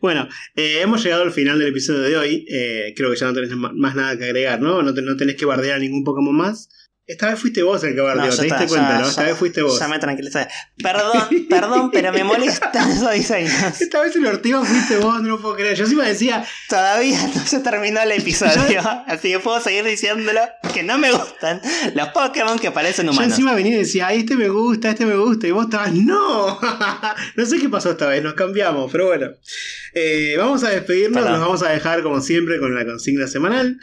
Bueno, eh, hemos llegado al final del episodio de hoy. Eh, creo que ya no tenés más nada que agregar, ¿no? No, te- no tenés que bardear a ningún Pokémon más. Esta vez fuiste vos el que bardeó, No, ¿te diste cuenta, ya- no? Esta ya- vez fuiste vos. Ya me tranquilizé. Perdón, perdón, pero me molestan esos diseños. Esta vez el Ortiga fuiste vos, no lo puedo creer. Yo encima decía, Todavía no se terminó el episodio, así que puedo seguir diciéndolo que no me gustan los Pokémon que parecen yo humanos. encima venía y decía, ay, este me gusta, este me gusta. Y vos estabas, no. no sé qué pasó esta vez, nos cambiamos, pero bueno. Eh, vamos a despedirnos, Perdón. nos vamos a dejar como siempre con la consigna semanal.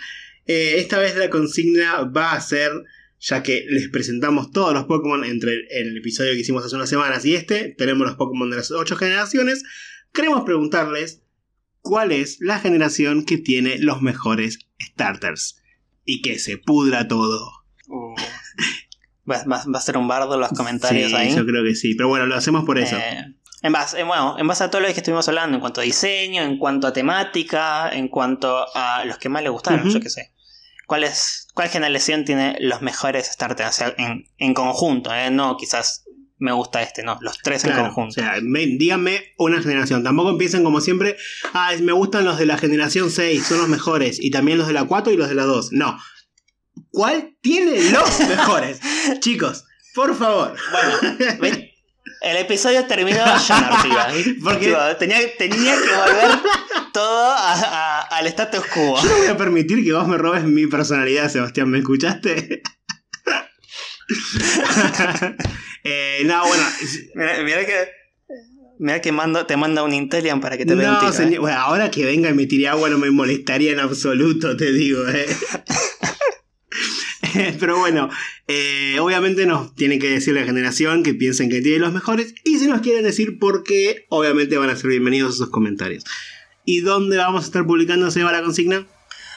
Eh, esta vez la consigna va a ser, ya que les presentamos todos los Pokémon entre el, episodio que hicimos hace unas semanas y este, tenemos los Pokémon de las ocho generaciones. Queremos preguntarles cuál es la generación que tiene los mejores starters. Y que se pudra todo. Uh, va, va- va a ser un bardo los comentarios sí, ahí. yo creo que sí, pero bueno, lo hacemos por eso. Eh, en base, eh, bueno, en base a todo lo que estuvimos hablando, en cuanto a diseño, en cuanto a temática, en cuanto a los que más le gustaron, yo qué sé. ¿Cuál, es, ¿Cuál generación tiene los mejores starters? O sea, en, en conjunto, ¿eh? no quizás me gusta este, no, los tres en conjunto. O sea, me- díganme una generación. Tampoco empiecen como siempre. Ah, me gustan los de la generación 6, son los mejores. Y también los de la 4 y los de la 2. No. ¿Cuál tiene los mejores? Chicos, por favor. Bueno, ¿ven? El episodio terminó arriba. Porque- tenía, tenía que volver todo a- a- al status quo. Yo no voy a permitir que vos me robes mi personalidad, Sebastián. ¿Me escuchaste? Eh, no, bueno. Mira, mira que. Mira que mando, te manda un Intellian para que te vea un No, ¿eh? señor. Bueno, ahora que venga y me tire agua no me molestaría en absoluto, te digo. eh. Pero bueno, eh, obviamente nos tienen que decir la generación que piensen que tiene los mejores. Y si nos quieren decir por qué, obviamente van a ser bienvenidos esos comentarios. ¿Y dónde vamos a estar publicando se va la consigna?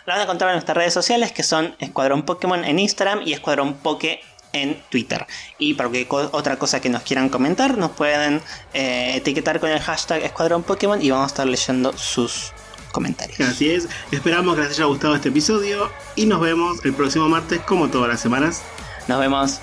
La van a encontrar en nuestras redes sociales que son Escuadrón Pokémon en Instagram y Escuadrón Poke en Twitter. Y para cualquier co- otra cosa que nos quieran comentar, nos pueden eh, etiquetar con el hashtag Escuadrón Pokémon y vamos a estar leyendo sus comentarios. Así es, esperamos que les haya gustado este episodio y nos vemos el próximo martes como todas las semanas. Nos vemos.